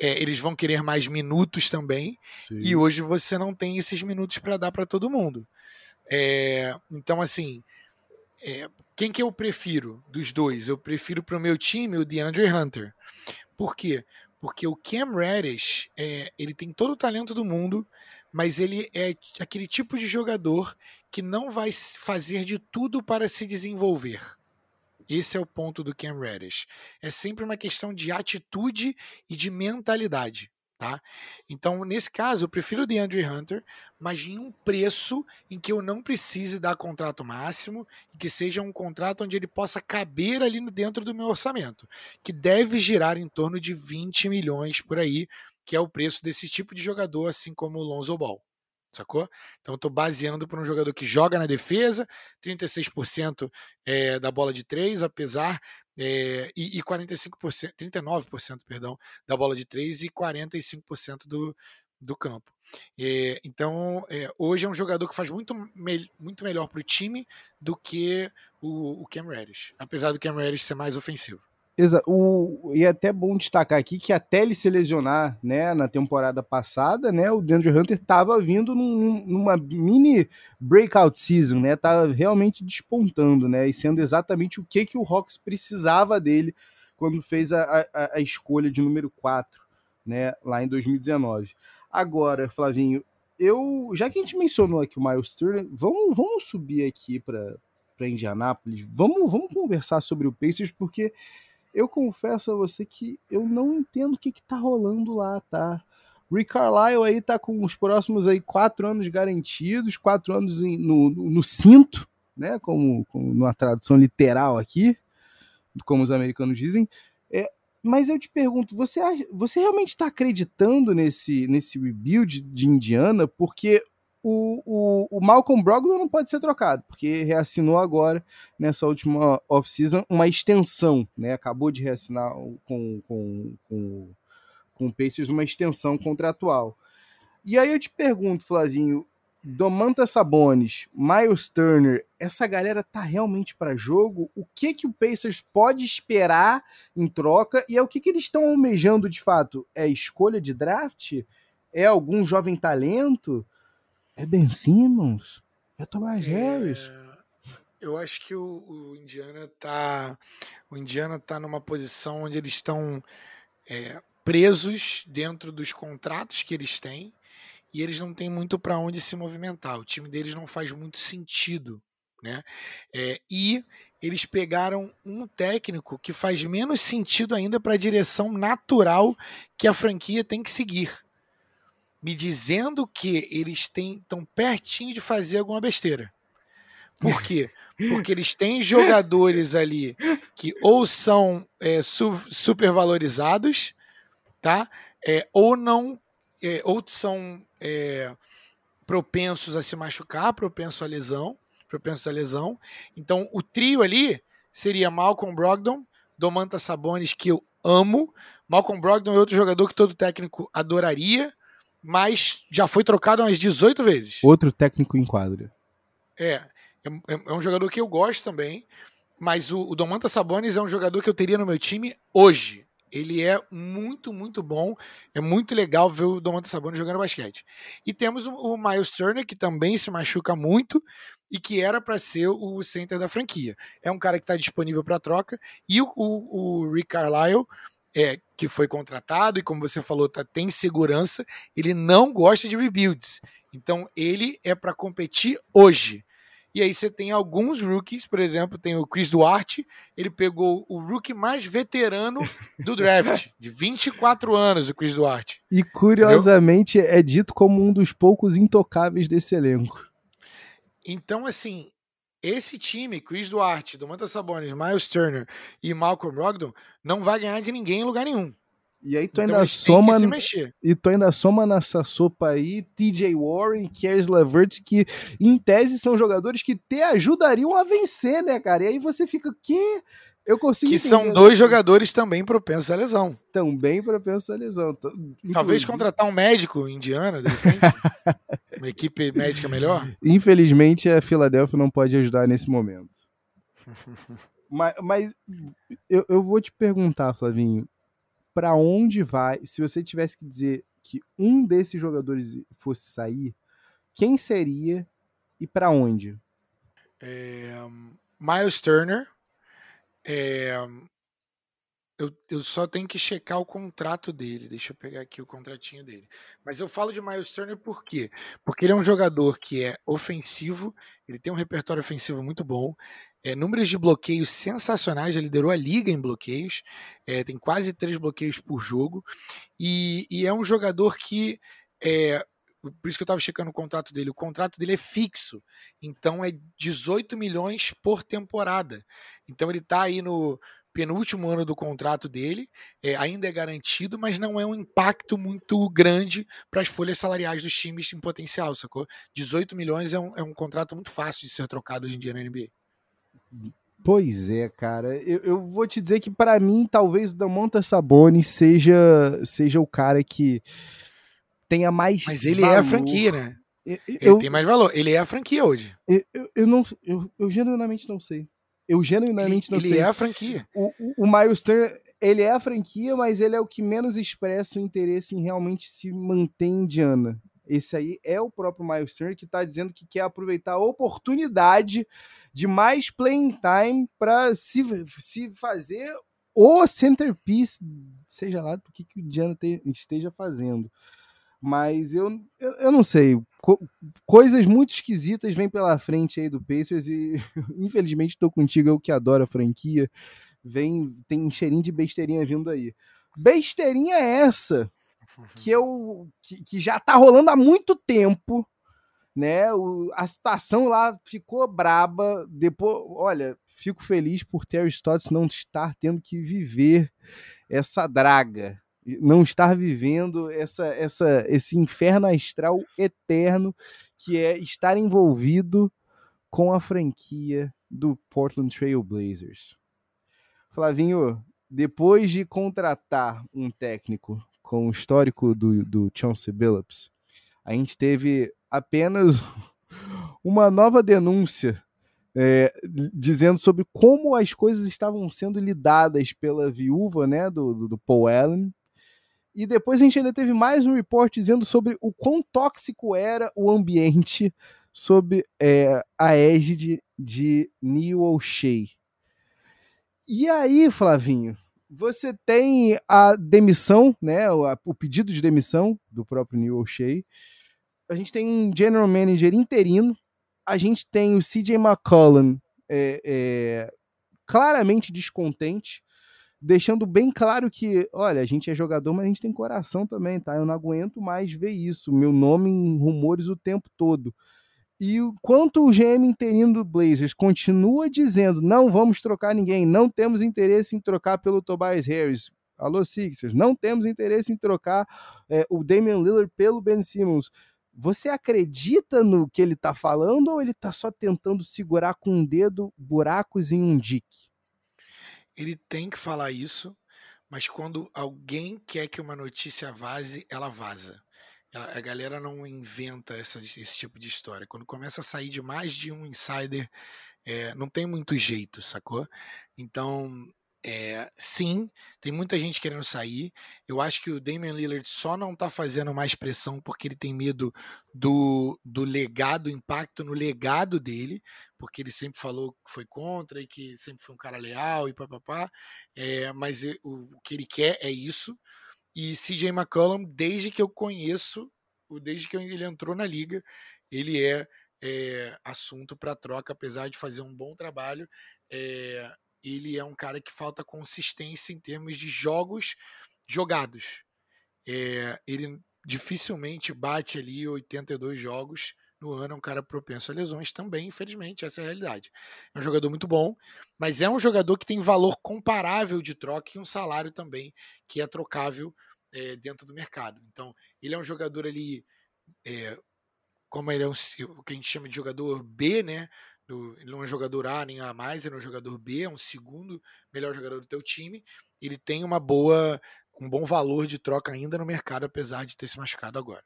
é, eles vão querer mais minutos também. Sim. E hoje você não tem esses minutos para dar para todo mundo. É, então, assim, é, quem que eu prefiro dos dois? Eu prefiro para o meu time o DeAndre Hunter. Por quê? Porque o Cam Reddish, é, ele tem todo o talento do mundo, mas ele é aquele tipo de jogador que não vai fazer de tudo para se desenvolver. Esse é o ponto do Cam Reddish. É sempre uma questão de atitude e de mentalidade. Tá? Então, nesse caso, eu prefiro o DeAndre Hunter, mas em um preço em que eu não precise dar contrato máximo e que seja um contrato onde ele possa caber ali dentro do meu orçamento, que deve girar em torno de 20 milhões por aí, que é o preço desse tipo de jogador, assim como o Lonzo Ball sacou? Então estou baseando para um jogador que joga na defesa, 36% é, da bola de três, apesar é, e, e 45%, 39% perdão, da bola de três e 45% do, do campo. É, então, hoje é um jogador que faz muito, me, muito melhor para o time do que o, o Cam Reddish, apesar do Cam Reddish ser mais ofensivo. Exato. E é até bom destacar aqui que até ele se lesionar né, na temporada passada, né, o Deandre Hunter estava vindo num, numa mini breakout season, né? Tava realmente despontando, né? E sendo exatamente o que, que o Hawks precisava dele quando fez a, a, a escolha de número 4, né, lá em 2019. Agora, Flavinho, eu já que a gente mencionou aqui o Miles Turner, vamos, vamos subir aqui para Indianápolis, vamos, vamos conversar sobre o Pacers, porque eu confesso a você que eu não entendo o que, que tá rolando lá, tá? Rick Carlisle aí tá com os próximos aí quatro anos garantidos, quatro anos em, no, no, cinto, né? Como, como numa tradução literal aqui, como os americanos dizem. É, mas eu te pergunto, você, você realmente está acreditando nesse, nesse rebuild de Indiana? Porque o, o, o, Malcolm Brogdon não pode ser trocado, porque reassinou agora, nessa última off-season, uma extensão, né? Acabou de reassinar com, com, com, com o Pacers uma extensão contratual. E aí eu te pergunto, Flavinho, Domantas Sabonis, Miles Turner, essa galera tá realmente para jogo? O que que o Pacers pode esperar em troca? E é o que que eles estão almejando de fato? É escolha de draft? É algum jovem talento? É Ben Simmons? É Tobias é... Harris? Eu acho que o, o, Indiana tá o Indiana tá numa posição onde eles estão é, presos dentro dos contratos que eles têm e eles não têm muito para onde se movimentar. O time deles não faz muito sentido, né? É, e eles pegaram um técnico que faz menos sentido ainda para a direção natural que a franquia tem que seguir me dizendo que eles estão pertinho de fazer alguma besteira. Por quê? Porque eles têm jogadores ali que ou são é, su supervalorizados, tá? É, ou não, é, ou são é, propensos a se machucar, propensos à lesão, propensos à lesão. Então, o trio ali seria Malcolm Brogdon, Domantas Sabonis, que eu amo. Malcolm Brogdon é outro jogador que todo técnico adoraria mas já foi trocado umas 18 vezes. Outro técnico em quadra. É, é, é um jogador que eu gosto também, mas o, o Domantas Sabonis é um jogador que eu teria no meu time hoje. Ele é muito, muito bom. É muito legal ver o Domantas Sabonis jogando basquete. E temos o, o Miles Turner, que também se machuca muito e que era para ser o center da franquia. É um cara que está disponível para troca. E o, o, o Rick Carlisle é, que foi contratado e, como você falou, tá, tem segurança, ele não gosta de rebuilds. Então, ele é para competir hoje. E aí você tem alguns rookies, por exemplo, tem o Chris Duarte, ele pegou o rookie mais veterano do draft, <laughs> de 24 anos, o Chris Duarte. E curiosamente Entendeu? é dito como um dos poucos intocáveis desse elenco. Então, assim, esse time, Chris Duarte, Domantas Sabonis, Miles Turner e Malcolm Brogdon, não vai ganhar de ninguém em lugar nenhum. E aí tu então ainda soma e tu ainda soma nessa sopa aí TJ Warren, Caris LeVert, que em tese são jogadores que te ajudariam a vencer, né, cara? E aí você fica que eu consigo Que são dois jogadores também propensos à lesão. Também propensos à lesão. Inclusive... Talvez contratar um médico indiano, de repente. <laughs> Uma equipe médica melhor. Infelizmente, a Filadélfia não pode ajudar nesse momento. <laughs> mas, mas eu, eu vou te perguntar, Flavinho, para onde vai? Se você tivesse que dizer que um desses jogadores fosse sair, quem seria e para onde? É, Miles Turner é, eu, eu só tenho que checar o contrato dele. Deixa eu pegar aqui o contratinho dele. Mas eu falo de Miles Turner por quê? Porque ele é um jogador que é ofensivo, ele tem um repertório ofensivo muito bom, é, números de bloqueios sensacionais, já liderou a liga em bloqueios, é, tem quase três bloqueios por jogo, e, e é um jogador que é, por isso que eu estava checando o contrato dele. O contrato dele é fixo, então é 18 milhões por temporada. Então ele está aí no penúltimo ano do contrato dele, é, ainda é garantido, mas não é um impacto muito grande para as folhas salariais dos times em potencial, sacou? 18 milhões é um, é um contrato muito fácil de ser trocado hoje em dia na NBA. Pois é, cara. Eu, eu vou te dizer que para mim, talvez o Damonta Sabonis seja, seja o cara que tenha mais. Mas ele valor. é a franquia, né? Eu, ele tem mais valor. Ele é a franquia hoje. Eu, eu, eu não, eu, eu genuinamente não sei. Eu genuinamente não ele sei. Ele é a franquia. O, o, o Miles Turner, ele é a franquia, mas ele é o que menos expressa o interesse em realmente se manter em Indiana. Esse aí é o próprio Miles Turner que está dizendo que quer aproveitar a oportunidade de mais playing time para se, se fazer o centerpiece, seja lá do que, que o Indiana te, esteja fazendo. Mas eu, eu, eu não sei. Co coisas muito esquisitas vêm pela frente aí do Pacers e <laughs> infelizmente estou contigo, eu que adoro a franquia. Vem, tem cheirinho de besteirinha vindo aí. Besteirinha é essa que eu que, que já tá rolando há muito tempo, né? O, a situação lá ficou braba. Depois, olha, fico feliz por Terry Stotts não estar tendo que viver essa draga, não estar vivendo essa, essa, esse inferno astral eterno que é estar envolvido com a franquia do Portland Trail Blazers. Flavinho, depois de contratar um técnico com o histórico do, do Chauncey Billups, a gente teve apenas <laughs> uma nova denúncia é, dizendo sobre como as coisas estavam sendo lidadas pela viúva né, do, do, do, Paul Allen. E depois a gente ainda teve mais um report dizendo sobre o quão tóxico era o ambiente sob é, a égide de Neil O'Shea. E aí, Flavinho, você tem a demissão, né? O, pedido de demissão do próprio Neil O'Shea. A gente tem um general manager interino. A gente tem o CJ McCollum é, é, claramente descontente, deixando bem claro que, olha, a gente é jogador, mas a gente tem coração também, tá? Eu não aguento mais ver isso. Meu nome em rumores o tempo todo. E quanto o GM interino do Blazers continua dizendo não vamos trocar ninguém, não temos interesse em trocar pelo Tobias Harris. Alô, Sixers, não temos interesse em trocar é, o Damian Lillard pelo Ben Simmons. Você acredita no que ele está falando ou ele está só tentando segurar com um dedo buracos em um dique? Ele tem que falar isso, mas quando alguém quer que uma notícia vaze, ela vaza. A, galera não inventa essas, esse tipo de história. Quando começa a sair de mais de um insider, é, não tem muito jeito, sacou? Então, é, sim, tem muita gente querendo sair. Eu acho que o Damian Lillard só não tá fazendo mais pressão porque ele tem medo do, do legado, impacto no legado dele, porque ele sempre falou que foi contra e que sempre foi um cara leal e papapá. É, mas o, o que ele quer é isso. E CJ McCollum, desde que eu conheço, desde que ele entrou na liga, ele é, é assunto para troca, apesar de fazer um bom trabalho. É, ele é um cara que falta consistência em termos de jogos jogados. É, ele dificilmente bate ali 82 jogos no ano, é um cara propenso a lesões também, infelizmente, essa é a realidade. É um jogador muito bom, mas é um jogador que tem valor comparável de troca e um salário também que é trocável é, dentro do mercado. Então, ele é um jogador ali, é, como ele é um, o que a gente chama de jogador B, né? Do, ele não é jogador A nem A mais, ele é um jogador B, é um segundo melhor jogador do teu time. Ele tem uma boa, um bom valor de troca ainda no mercado, apesar de ter se machucado agora.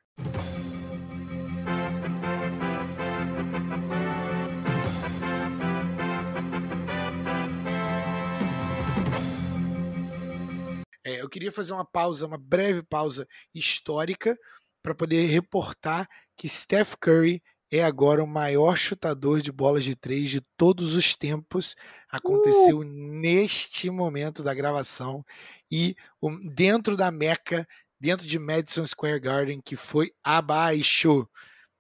É, eu queria fazer uma pausa, uma breve pausa histórica, para poder reportar que Steph Curry é agora o maior chutador de bolas de três de todos os tempos. Aconteceu uh! neste momento da gravação e dentro da Meca, dentro de Madison Square Garden, que foi abaixo.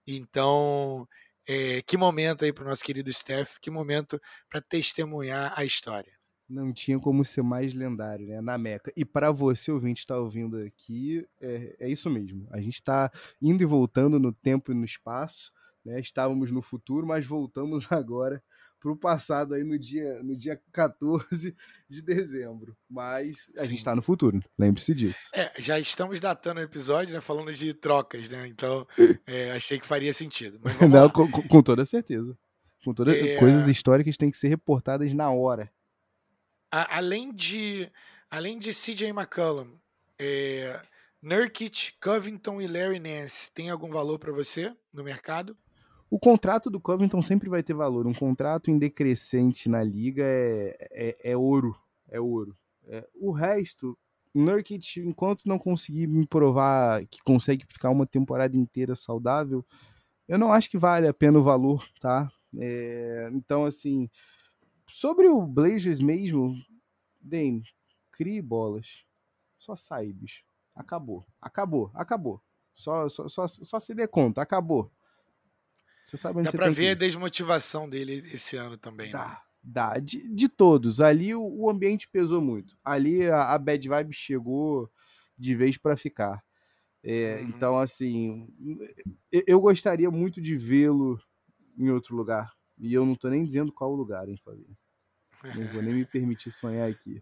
Então, é, que momento aí para o nosso querido Steph, que momento para testemunhar a história não tinha como ser mais lendário, né? Na Meca. E para você, ouvinte, estar tá ouvindo aqui, é, é isso mesmo. A gente está indo e voltando no tempo e no espaço. Né? Estávamos no futuro, mas voltamos <laughs> agora para o passado aí no dia, no dia 14 de dezembro. Mas a Sim. gente está no futuro, lembre-se disso. É, já estamos datando o episódio, né? Falando de trocas, né? Então <laughs> é, achei que faria sentido. Não, com, com, toda certeza. Com todas é... coisas históricas têm que ser reportadas na hora. A, além de além de CJ McCollum, é, Nurkic, Covington e Larry Nance tem algum valor para você no mercado? O contrato do Covington sempre vai ter valor. Um contrato em decrescente na liga é, é, é ouro. É ouro. É, o resto, Nurkic, enquanto não conseguir me provar que consegue ficar uma temporada inteira saudável, eu não acho que vale a pena o valor, tá? É, então, assim, sobre o Blazers mesmo, Dane, crie bolas. Só sai, bicho. Acabou. Acabou. Acabou. Só, só, só, só se dê conta. Acabou. Você sabe onde Dá você pra ver a desmotivação dele esse ano também, Dá. Né? Dá. De, de todos. Ali o, o, ambiente pesou muito. Ali a, a bad vibe chegou de vez para ficar. É, uhum. Então, assim, eu, eu gostaria muito de vê-lo em outro lugar. E eu não tô nem dizendo qual lugar, hein, Fabinho? Não vou nem me permitir sonhar aqui.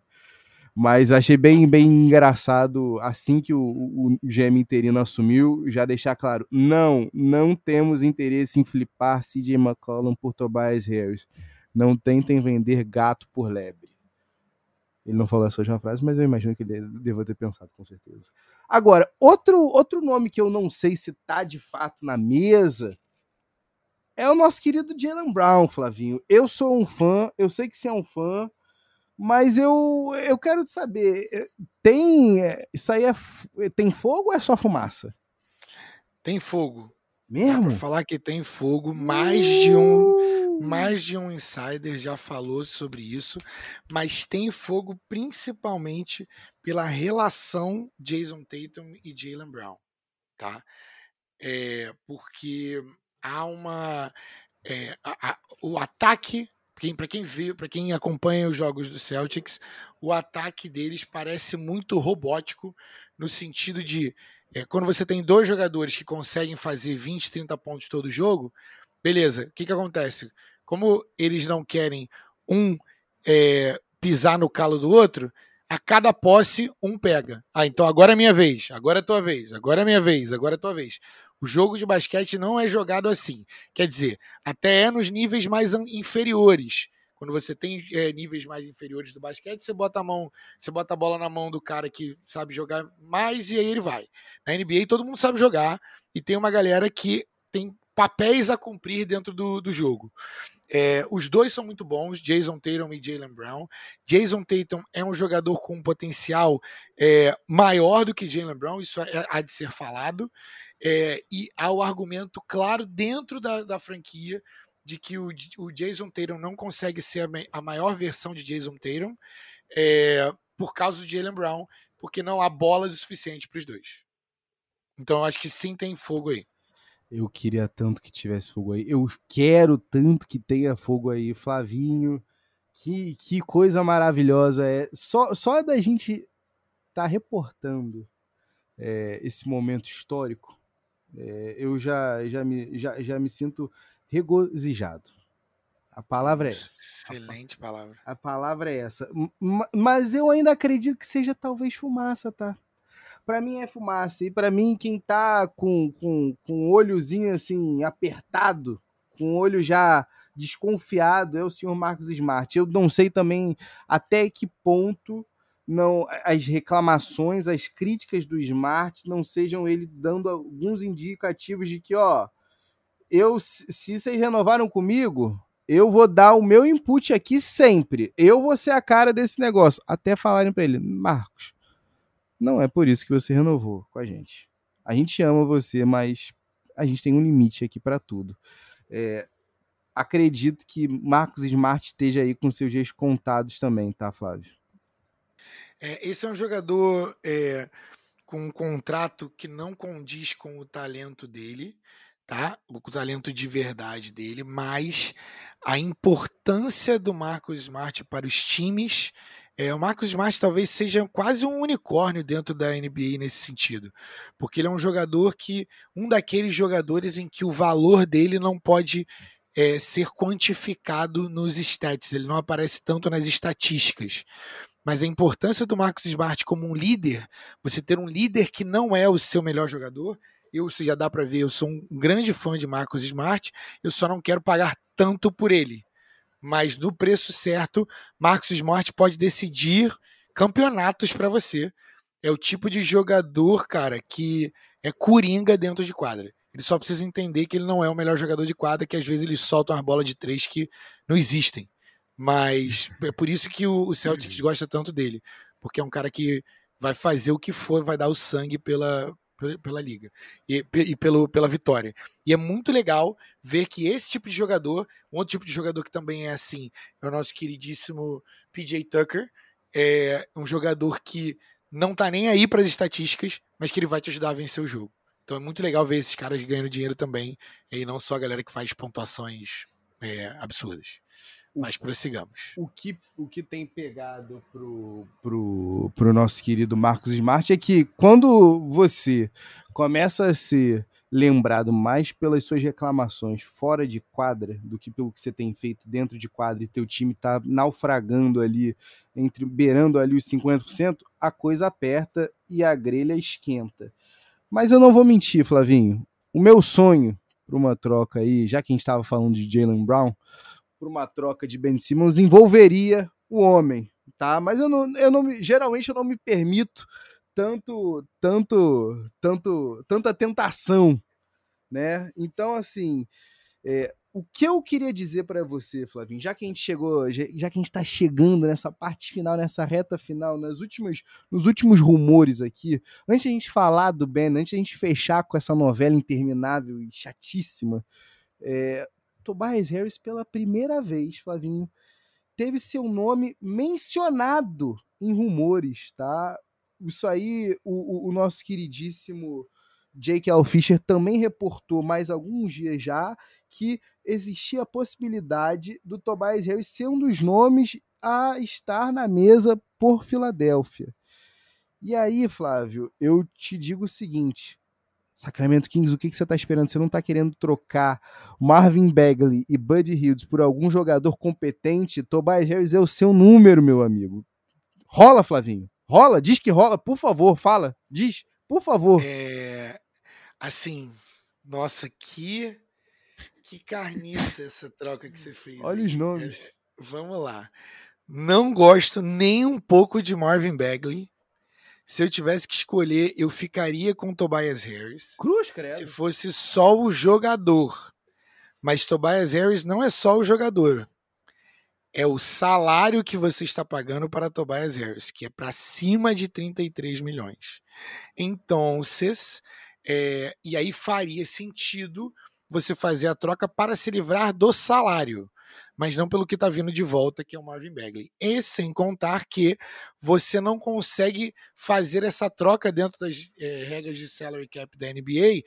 Mas achei bem, bem engraçado assim que o, o GM interino assumiu, já deixar claro: não, não temos interesse em flipar CJ McCollum por Tobias Harris. Não tentem vender gato por lebre. Ele não falou essa última frase, mas eu imagino que ele deva ter pensado, com certeza. Agora, outro, outro nome que eu não sei se tá de fato na mesa é o nosso querido Jalen Brown, Flavinho. Eu sou um fã, eu sei que você é um fã, mas eu, eu quero saber, eh, tem eh, isso aí é, eh, tem fogo ou é só fumaça? Tem fogo. Mesmo? Pra falar que tem fogo, mais de um mais de um insider já falou sobre isso, mas tem fogo principalmente pela relação Jason Tatum e Jalen Brown, tá? É, porque há uma. É, a, a, o ataque, para quem viu, para quem acompanha os jogos do Celtics, o ataque deles parece muito robótico no sentido de é, quando você tem dois jogadores que conseguem fazer 20, 30 pontos todo jogo, beleza, o que, que acontece? Como eles não querem um é, pisar no calo do outro, a cada posse um pega. Ah, então agora é minha vez, agora é tua vez, agora é minha vez, agora é tua vez. O jogo de basquete não é jogado assim. Quer dizer, até é nos níveis mais inferiores. Quando você tem é, níveis mais inferiores do basquete, você bota a mão, você bota a bola na mão do cara que sabe jogar mais e aí ele vai. Na NBA todo mundo sabe jogar e tem uma galera que tem papéis a cumprir dentro do, do jogo. É, os dois são muito bons, Jason Tatum e Jalen Brown. Jason Tatum é um jogador com um potencial é, maior do que Jalen Brown, isso é, há de ser falado. É, e há o argumento claro dentro da, da franquia de que o, o Jason Tatum não consegue ser a, a maior versão de Jason Tatum é, por causa do Jalen Brown, porque não há bolas o suficiente para os dois. Então acho que sim tem fogo aí. Eu queria tanto que tivesse fogo aí. Eu quero tanto que tenha fogo aí, Flavinho. Que, que coisa maravilhosa é. Só, só da gente tá reportando é, esse momento histórico, é, eu já, já, me, já, já me sinto regozijado. A palavra é essa. Excelente palavra. A palavra é essa. Mas eu ainda acredito que seja talvez fumaça, tá? Para mim é fumaça. E para mim, quem tá com, com, com o olhozinho assim apertado, com o olho já desconfiado, é o senhor Marcos Smart. Eu não sei também até que ponto não as reclamações, as críticas do Smart não sejam ele dando alguns indicativos de que, ó, eu se vocês renovaram comigo, eu vou dar o meu input aqui sempre. Eu vou ser a cara desse negócio. Até falarem para ele, Marcos, não é por isso que você renovou com a gente. A gente ama você, mas a gente tem um limite aqui para tudo. É, acredito que Marcos Smart esteja aí com seus dias contados também, tá, Flávio? É, esse é um jogador é, com um contrato que não condiz com o talento dele, tá? O talento de verdade dele, mas a importância do Marcos Smart para os times. É, o Marcos Smart talvez seja quase um unicórnio dentro da NBA nesse sentido, porque ele é um jogador que um daqueles jogadores em que o valor dele não pode é, ser quantificado nos stats, ele não aparece tanto nas estatísticas. Mas a importância do Marcos Smart como um líder, você ter um líder que não é o seu melhor jogador, Eu, já dá para ver, eu sou um grande fã de Marcos Smart, eu só não quero pagar tanto por ele. Mas no preço certo, Marcos Smart pode decidir campeonatos para você. É o tipo de jogador, cara, que é coringa dentro de quadra. Ele só precisa entender que ele não é o melhor jogador de quadra, que às vezes ele solta uma bola de três que não existem. Mas é por isso que o Celtics gosta tanto dele. Porque é um cara que vai fazer o que for, vai dar o sangue pela, pela liga e, e pelo, pela vitória. E é muito legal ver que esse tipo de jogador, um outro tipo de jogador que também é assim, é o nosso queridíssimo PJ Tucker, é um jogador que não tá nem aí para as estatísticas, mas que ele vai te ajudar a vencer o jogo. Então é muito legal ver esses caras ganhando dinheiro também, e não só a galera que faz pontuações é, absurdas. Mas prossigamos. O que, o que tem pegado pro, pro, pro nosso querido Marcos Smart é que quando você começa a ser lembrado mais pelas suas reclamações fora de quadra do que pelo que você tem feito dentro de quadra e teu time tá naufragando ali, entre beirando ali os 50%, a coisa aperta e a grelha esquenta. Mas eu não vou mentir, Flavinho. O meu sonho para uma troca aí, já que a gente estava falando de Jalen Brown, por uma troca de Ben Simmons envolveria o homem, tá? Mas eu não, eu não geralmente eu não me permito tanto, tanto, tanto, tanta tentação, né? Então assim, é, o que eu queria dizer para você, Flavinho, já que a gente chegou, já, já que a gente está chegando nessa parte final, nessa reta final, nas últimas, nos últimos rumores aqui, antes de a gente falar do Ben, antes de a gente fechar com essa novela interminável e chatíssima, é, Tobias Harris pela primeira vez, Flavinho, teve seu nome mencionado em rumores, tá? Isso aí, o, o, o nosso queridíssimo Jake L. Fisher também reportou mais alguns dias já que existia a possibilidade do Tobias Harris ser um dos nomes a estar na mesa por Filadélfia. E aí, Flávio, eu te digo o seguinte: Sacramento Kings, o que, que você está esperando? Você não está querendo trocar Marvin Bagley e Buddy Hildes por algum jogador competente? Tobias Harris é o seu número, meu amigo. Rola, Flavinho. Rola, diz que rola, por favor, fala. Diz, por favor. É, assim, nossa, que que carniça essa troca que você fez. Olha aí. os nomes. Vamos lá. Não gosto nem um pouco de Marvin Bagley. Se eu tivesse que escolher, eu ficaria com Tobias Harris. Cruz, credo. Se fosse só o jogador. Mas Tobias Harris não é só o jogador. É o salário que você está pagando para Tobias Harris, que é para cima de 33 milhões. Então, é, e aí faria sentido você fazer a troca para se livrar do salário mas não pelo que está vindo de volta, que é o Marvin Bagley. E sem contar que você não consegue fazer essa troca dentro das é, regras de salary cap da NBA,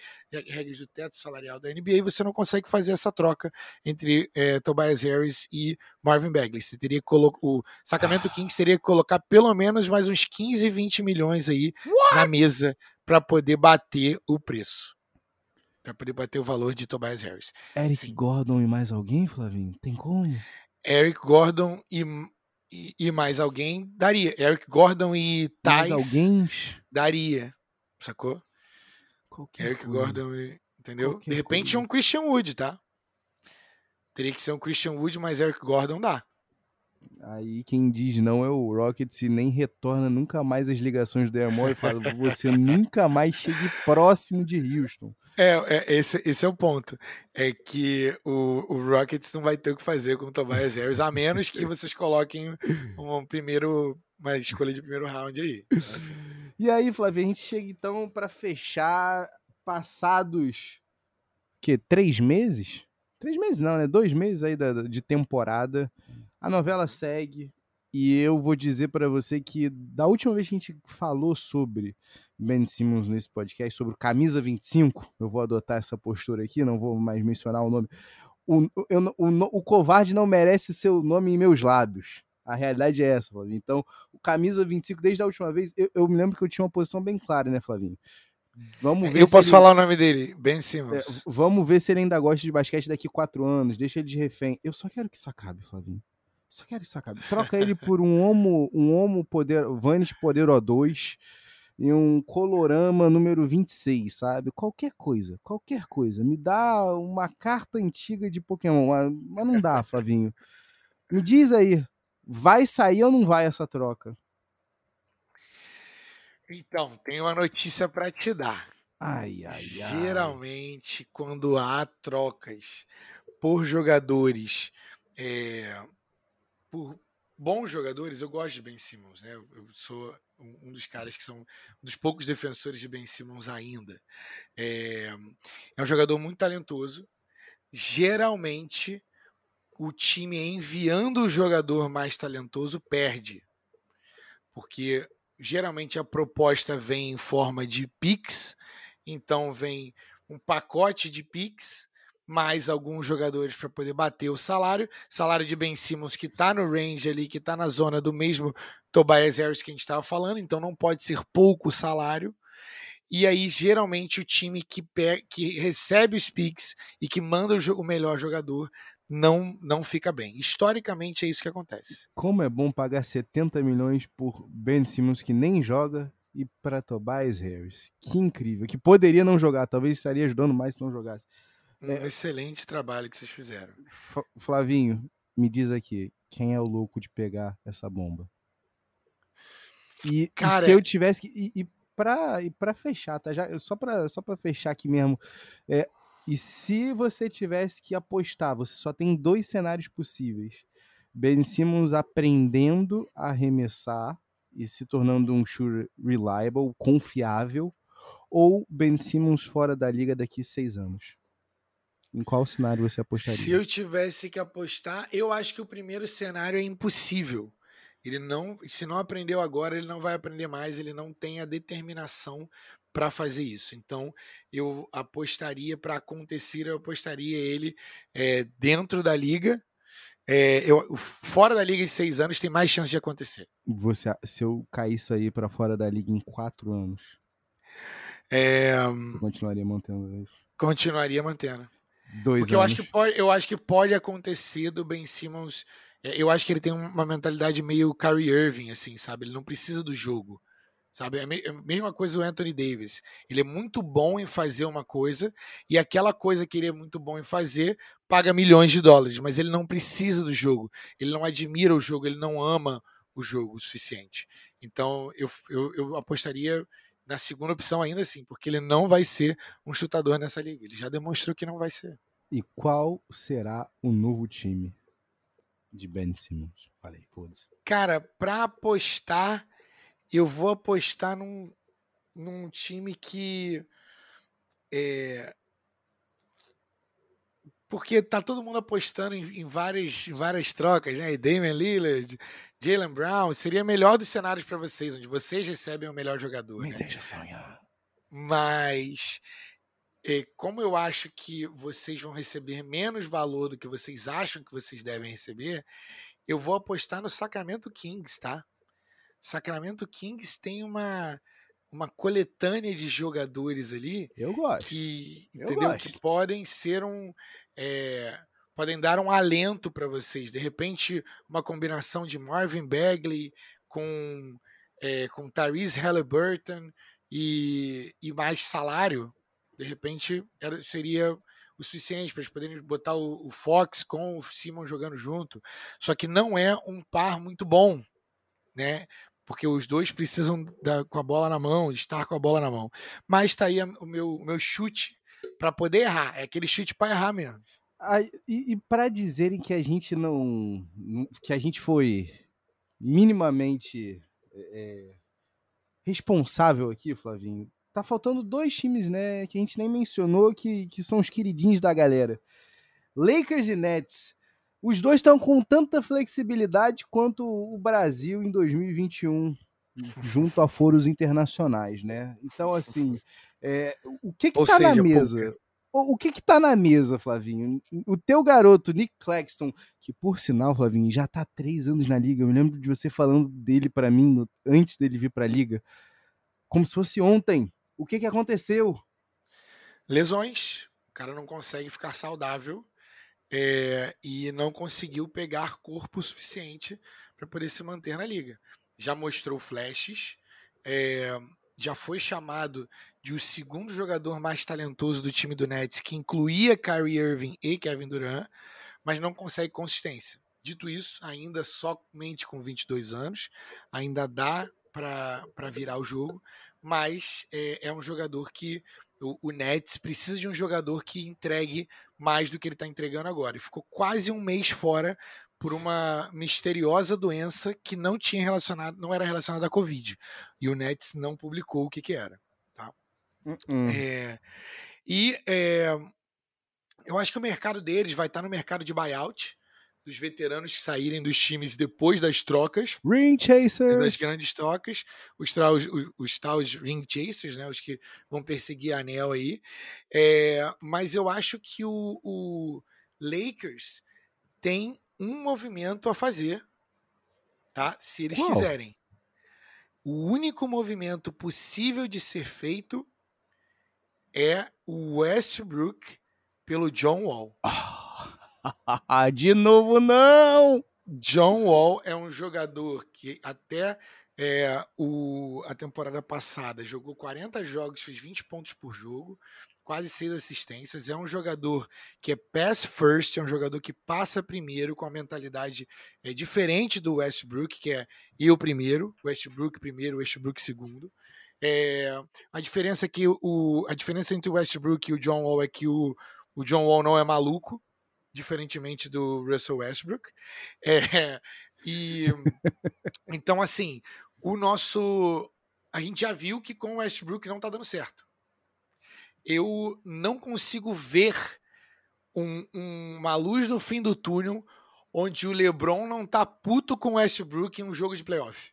regras do teto salarial da NBA, você não consegue fazer essa troca entre é, Tobias Harris e Marvin Bagley. Você teria. O Sacramento Kings teria que colocar pelo menos mais uns 15, 20 milhões aí What? na mesa para poder bater o preço para poder bater o valor de Tobias Harris. Eric Sim. Gordon e mais alguém, Flavinho? Tem como? Eric Gordon e, e, e mais alguém daria. Eric Gordon e Thais. Mais alguém? Daria. Sacou? Qualquer Eric coisa. Gordon e. Entendeu? Qualquer de repente coisa. um Christian Wood, tá? Teria que ser um Christian Wood, mas Eric Gordon dá. Aí quem diz não é o Rockets e nem retorna nunca mais as ligações do Airmore e fala: você <laughs> nunca mais chegue próximo de Houston. É, é, esse, esse é o ponto. É que o, o Rockets não vai ter o que fazer com o Tobias Harris, a menos que vocês coloquem um primeiro, uma escolha de primeiro round aí. E aí, Flávio, a gente chega então para fechar passados que três meses? Três meses não, né? Dois meses aí da, de temporada. A novela segue e eu vou dizer para você que da última vez que a gente falou sobre Ben Simmons nesse podcast, sobre o Camisa 25, eu vou adotar essa postura aqui, não vou mais mencionar o nome. O, eu, o, o covarde não merece seu nome em meus lábios. A realidade é essa, Flavinho. Então, o Camisa 25, desde a última vez, eu, eu me lembro que eu tinha uma posição bem clara, né, Flavinho? Vamos ver. Eu posso ele... falar o nome dele, Ben Simmons. É, vamos ver se ele ainda gosta de basquete daqui quatro anos. Deixa ele de refém. Eu só quero que isso acabe, Flavinho. Só quero que isso acabe. Troca ele <laughs> por um Homo, um homo poder, Vanis Poder O2. e um colorama número 26, sabe? Qualquer coisa, qualquer coisa. Me dá uma carta antiga de Pokémon, mas não dá, Flavinho. Me diz aí, vai sair ou não vai essa troca? Então, tem uma notícia para te dar. Ai, ai, Geralmente, ai. quando há trocas por jogadores, é, por bons jogadores, eu gosto de Ben Simmons, né? Eu sou um dos caras que são um dos poucos defensores de Ben Simmons ainda. É, é um jogador muito talentoso. Geralmente, o time enviando o jogador mais talentoso perde. Porque geralmente a proposta vem em forma de picks, então vem um pacote de picks mais alguns jogadores para poder bater o salário. Salário de Ben Simmons que está no range ali, que está na zona do mesmo Tobias Harris que a gente estava falando, então não pode ser pouco salário. E aí, geralmente, o time que, que recebe os picks e que manda o, o melhor jogador não, não fica bem. Historicamente, é isso que acontece. Como é bom pagar 70 milhões por Ben Simmons que nem joga e para Tobias Harris. Que incrível. Que poderia não jogar, talvez estaria ajudando mais se não jogasse. Um é, excelente trabalho que vocês fizeram. Flavinho, me diz aqui, quem é o louco de pegar essa bomba? E, Cara, e se eu tivesse que. E, e para e pra fechar, tá? Já, só para só pra fechar aqui mesmo. É, e se você tivesse que apostar, você só tem dois cenários possíveis. Ben Simmons aprendendo a arremessar e se tornando um shooter reliable, confiável, ou Ben Simmons fora da liga daqui seis anos? Em qual cenário você apostaria? Se eu tivesse que apostar, eu acho que o primeiro cenário é impossível. Ele não, se não aprendeu agora, ele não vai aprender mais, ele não tem a determinação para fazer isso. Então, eu apostaria para acontecer, eu apostaria ele é, dentro da liga. É, eu, fora da liga de seis anos tem mais chance de acontecer. Você, se eu cair isso aí para fora da liga em quatro anos, é, você continuaria mantendo isso? Continuaria mantendo. Dois Porque anos. eu acho, que pode, eu acho que pode acontecer do Ben Simmons. É, eu acho que ele tem uma mentalidade meio Kyrie Irving, assim, sabe? Ele não precisa do jogo. Sabe? É, é a mesma coisa o Anthony Davis. Ele é muito bom em fazer uma coisa, e aquela coisa que ele é muito bom em fazer paga milhões de dólares, mas ele não precisa do jogo. Ele não admira o jogo, ele não ama o jogo o suficiente. Então eu, eu, eu apostaria na segunda opção ainda assim, porque ele não vai ser um chutador nessa liga. Ele já demonstrou que não vai ser. E qual será o novo time de Ben Simmons? Falei, foda-se. Cara, pra apostar, eu vou apostar num, num time que. É, porque tá todo mundo apostando em, em várias, em várias trocas, né? E Damian Lillard, Jalen Brown, seria melhor dos cenários para vocês, onde vocês recebem o melhor jogador. Me né? deixa sonhar. Mas é, como eu acho que vocês vão receber menos valor do que vocês acham que vocês devem receber, eu vou apostar no Sacramento Kings, tá? Sacramento Kings tem uma uma coletânea de jogadores ali. Eu gosto. Que, eu entendeu? Gosto. Que podem ser um. É, podem dar um alento para vocês. De repente, uma combinação de Marvin Bagley com, é, com Tyrese Halliburton e, e mais salário, de repente era, seria o suficiente para eles poderem botar o, o, Fox com o Simon jogando junto. Só que não é um par muito bom, né? Porque os dois precisam da, com a bola na mão, de estar com a bola na mão. Mas está aí o meu, o meu chute para poder errar. É aquele chute para errar mesmo. E, e para dizerem que a gente não. que a gente foi minimamente é, responsável aqui, Flavinho, tá faltando dois times, né, que a gente nem mencionou, que, que são os queridinhos da galera. Lakers e Nets. Os dois estão com tanta flexibilidade quanto o Brasil em 2021, junto a foros internacionais, né? Então, assim, é, o que que Ou tá seja, na mesa? O, o que que tá na mesa, Flavinho? O teu garoto, Nick Claxton, que por sinal, Flavinho, já tá há três anos na liga. Eu me lembro de você falando dele para mim no, antes dele vir para a liga, como se fosse ontem. O que que aconteceu? Lesões. O cara não consegue ficar saudável é, e não conseguiu pegar corpo suficiente para poder se manter na liga. Já mostrou flashes, é, já foi chamado de o segundo jogador mais talentoso do time do Nets, que incluía Kyrie Irving e Kevin Durant, mas não consegue consistência. Dito isso, ainda somente com 22 anos, ainda dá para virar o jogo, mas é, é um jogador que o, o, Nets precisa de um jogador que entregue mais do que ele está entregando agora. E ficou quase um mês fora por uma misteriosa doença que não tinha relacionado, não era relacionada à Covid. E o Nets não publicou o que, que era. Tá? Uh -uh. É, e é, eu acho que o mercado deles vai estar no mercado de buyout dos veteranos que saírem dos times depois das trocas. Ring Chasers! Das grandes trocas. Os, os, os taus Ring Chasers, né? Os que vão perseguir a anel aí. É, mas eu acho que o, o Lakers tem um movimento a fazer, tá? Se eles Qual? quiserem. O único movimento possível de ser feito é o Westbrook pelo John Wall. <laughs> de novo, não! John Wall é um jogador que até é, o, a temporada passada jogou 40 jogos, fez 20 pontos por jogo, quase seis assistências. É um jogador que é pass first, é um jogador que passa primeiro com a mentalidade é, diferente do Westbrook, que é eu primeiro, Westbrook primeiro, Westbrook segundo. É, a diferença é que o, a diferença entre o Westbrook e o John Wall é que o, o John Wall não é maluco, diferentemente do Russell Westbrook. É, e então assim, o nosso a gente já viu que com o Westbrook não está dando certo eu não consigo ver um, um, uma luz no fim do túnel onde o LeBron não tá puto com o Westbrook em um jogo de playoff.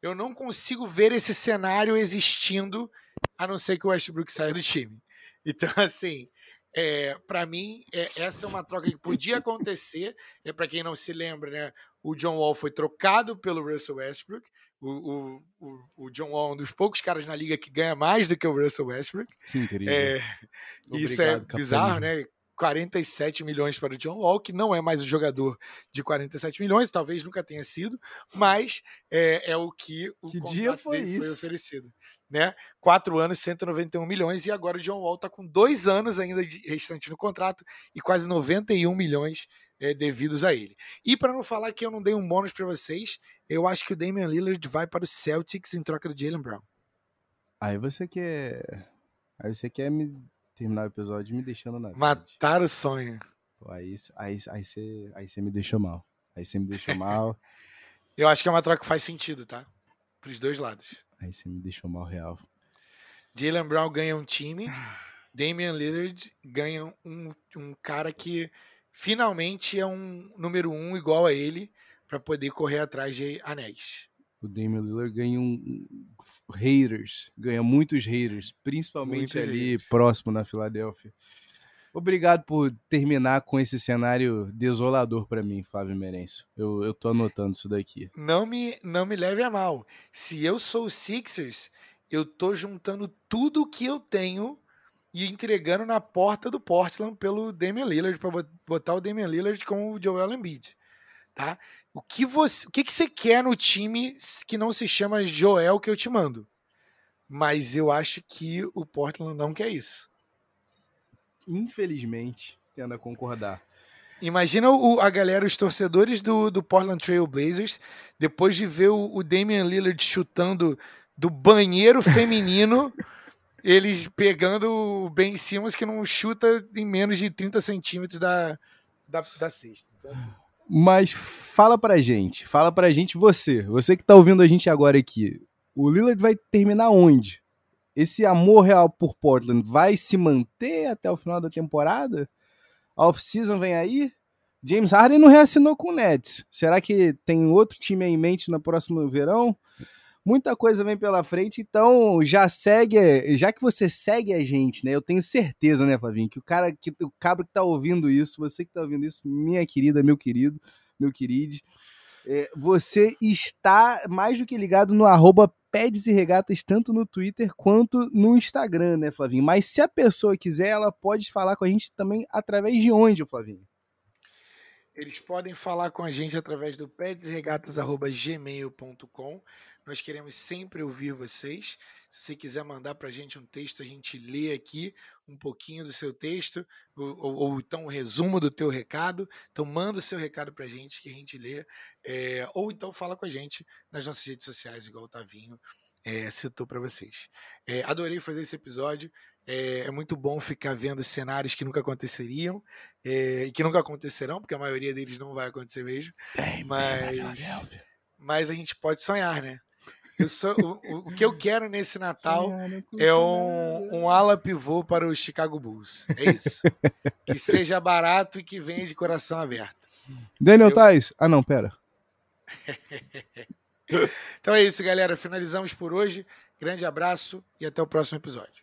Eu não consigo ver esse cenário existindo, a não ser que o Westbrook saia do time. Então, assim, é, para mim, é, essa é uma troca que podia acontecer. É para quem não se lembra, né? O John Wall foi trocado pelo Russell Westbrook. O, o, o, John Wall é um dos poucos caras na liga que ganha mais do que o Russell Westbrook. Que incrível. É, isso é bizarro, né? 47 milhões para o John Wall, que não é mais o jogador de 47 milhões, talvez nunca tenha sido, mas é, é o que o que dia foi isso? foi oferecido. Né? Quatro anos, 191 milhões, e agora o John Wall está com dois anos ainda restante no contrato e quase 91 milhões é, devidos a ele. E para não falar que eu não dei um bônus para vocês, eu acho que o Damian Lillard vai para o Celtics em troca do Jalen Brown. Aí você quer. Aí você quer me terminar o episódio me deixando na. Matar o sonho. aí, aí, aí, você, aí você me deixou mal. Aí você me deixou mal. <laughs> eu acho que é uma troca que faz sentido, tá? Para os dois lados. Aí você me deixou mal real. Jalen Brown ganha um time. Damian Lillard ganha um, um cara que finalmente é um número um igual a ele para poder correr atrás de anéis. O Damian Lillard ganha um, haters, ganha muitos haters, principalmente muitos ali haters. próximo na Filadélfia. Obrigado por terminar com esse cenário desolador para mim, Flávio Merenço. Eu, eu tô anotando isso daqui. Não me, não me leve a mal. Se eu sou o Sixers, eu tô juntando tudo que eu tenho e entregando na porta do Portland pelo Damian Lillard para botar o Damian Lillard com o Joel Embiid, tá? O que você, o que, que você quer no time que não se chama Joel que eu te mando? Mas eu acho que o Portland não quer isso. Infelizmente, tendo a concordar. Imagina o, a galera, os torcedores do, do Portland Trail Blazers, depois de ver o, o Damian Lillard chutando do banheiro feminino <laughs> eles pegando o Ben Simmons que não chuta em menos de 30 centímetros da, da, da cesta. Então, assim. Mas fala pra gente, fala pra gente você, você que tá ouvindo a gente agora aqui, o Lillard vai terminar onde? Esse amor real por Portland vai se manter até o final da temporada? A off-season vem aí? James Harden não reassinou com o Nets. Será que tem outro time em mente no próximo verão? muita coisa vem pela frente, então já segue, já que você segue a gente, né? Eu tenho certeza, né, Flavinho, que o cara que o cabra que tá ouvindo isso, você que tá ouvindo isso, minha querida, meu querido, meu querido, é, você está mais do que ligado no arroba Pedes e Regatas, tanto no Twitter quanto no Instagram, né, Flavinho? Mas se a pessoa quiser, ela pode falar com a gente também através de onde, Flavinho? Eles podem falar com a gente através do pedesregatas.gmail.com. Nós queremos sempre ouvir vocês. Se você quiser mandar para a gente um texto, a gente lê aqui um pouquinho do seu texto, ou, ou, ou então um resumo do teu recado. Então manda o seu recado para a gente que a gente lê. É, ou então fala com a gente nas nossas redes sociais, igual o Tavinho é, citou para vocês. É, adorei fazer esse episódio. É, é, muito bom ficar vendo cenários que nunca aconteceriam é, e que nunca acontecerão, porque a maioria deles não vai acontecer mesmo. mas, mas a gente pode sonhar, né? Sou, o, o, que eu quero nesse Natal é um, um ala pivô para o Chicago Bulls. É isso. que seja barato e que venha de coração aberto. Daniel eu... Tais. Ah, não, pera. <laughs> então é isso, galera. Finalizamos por hoje. Grande abraço e até o próximo episódio.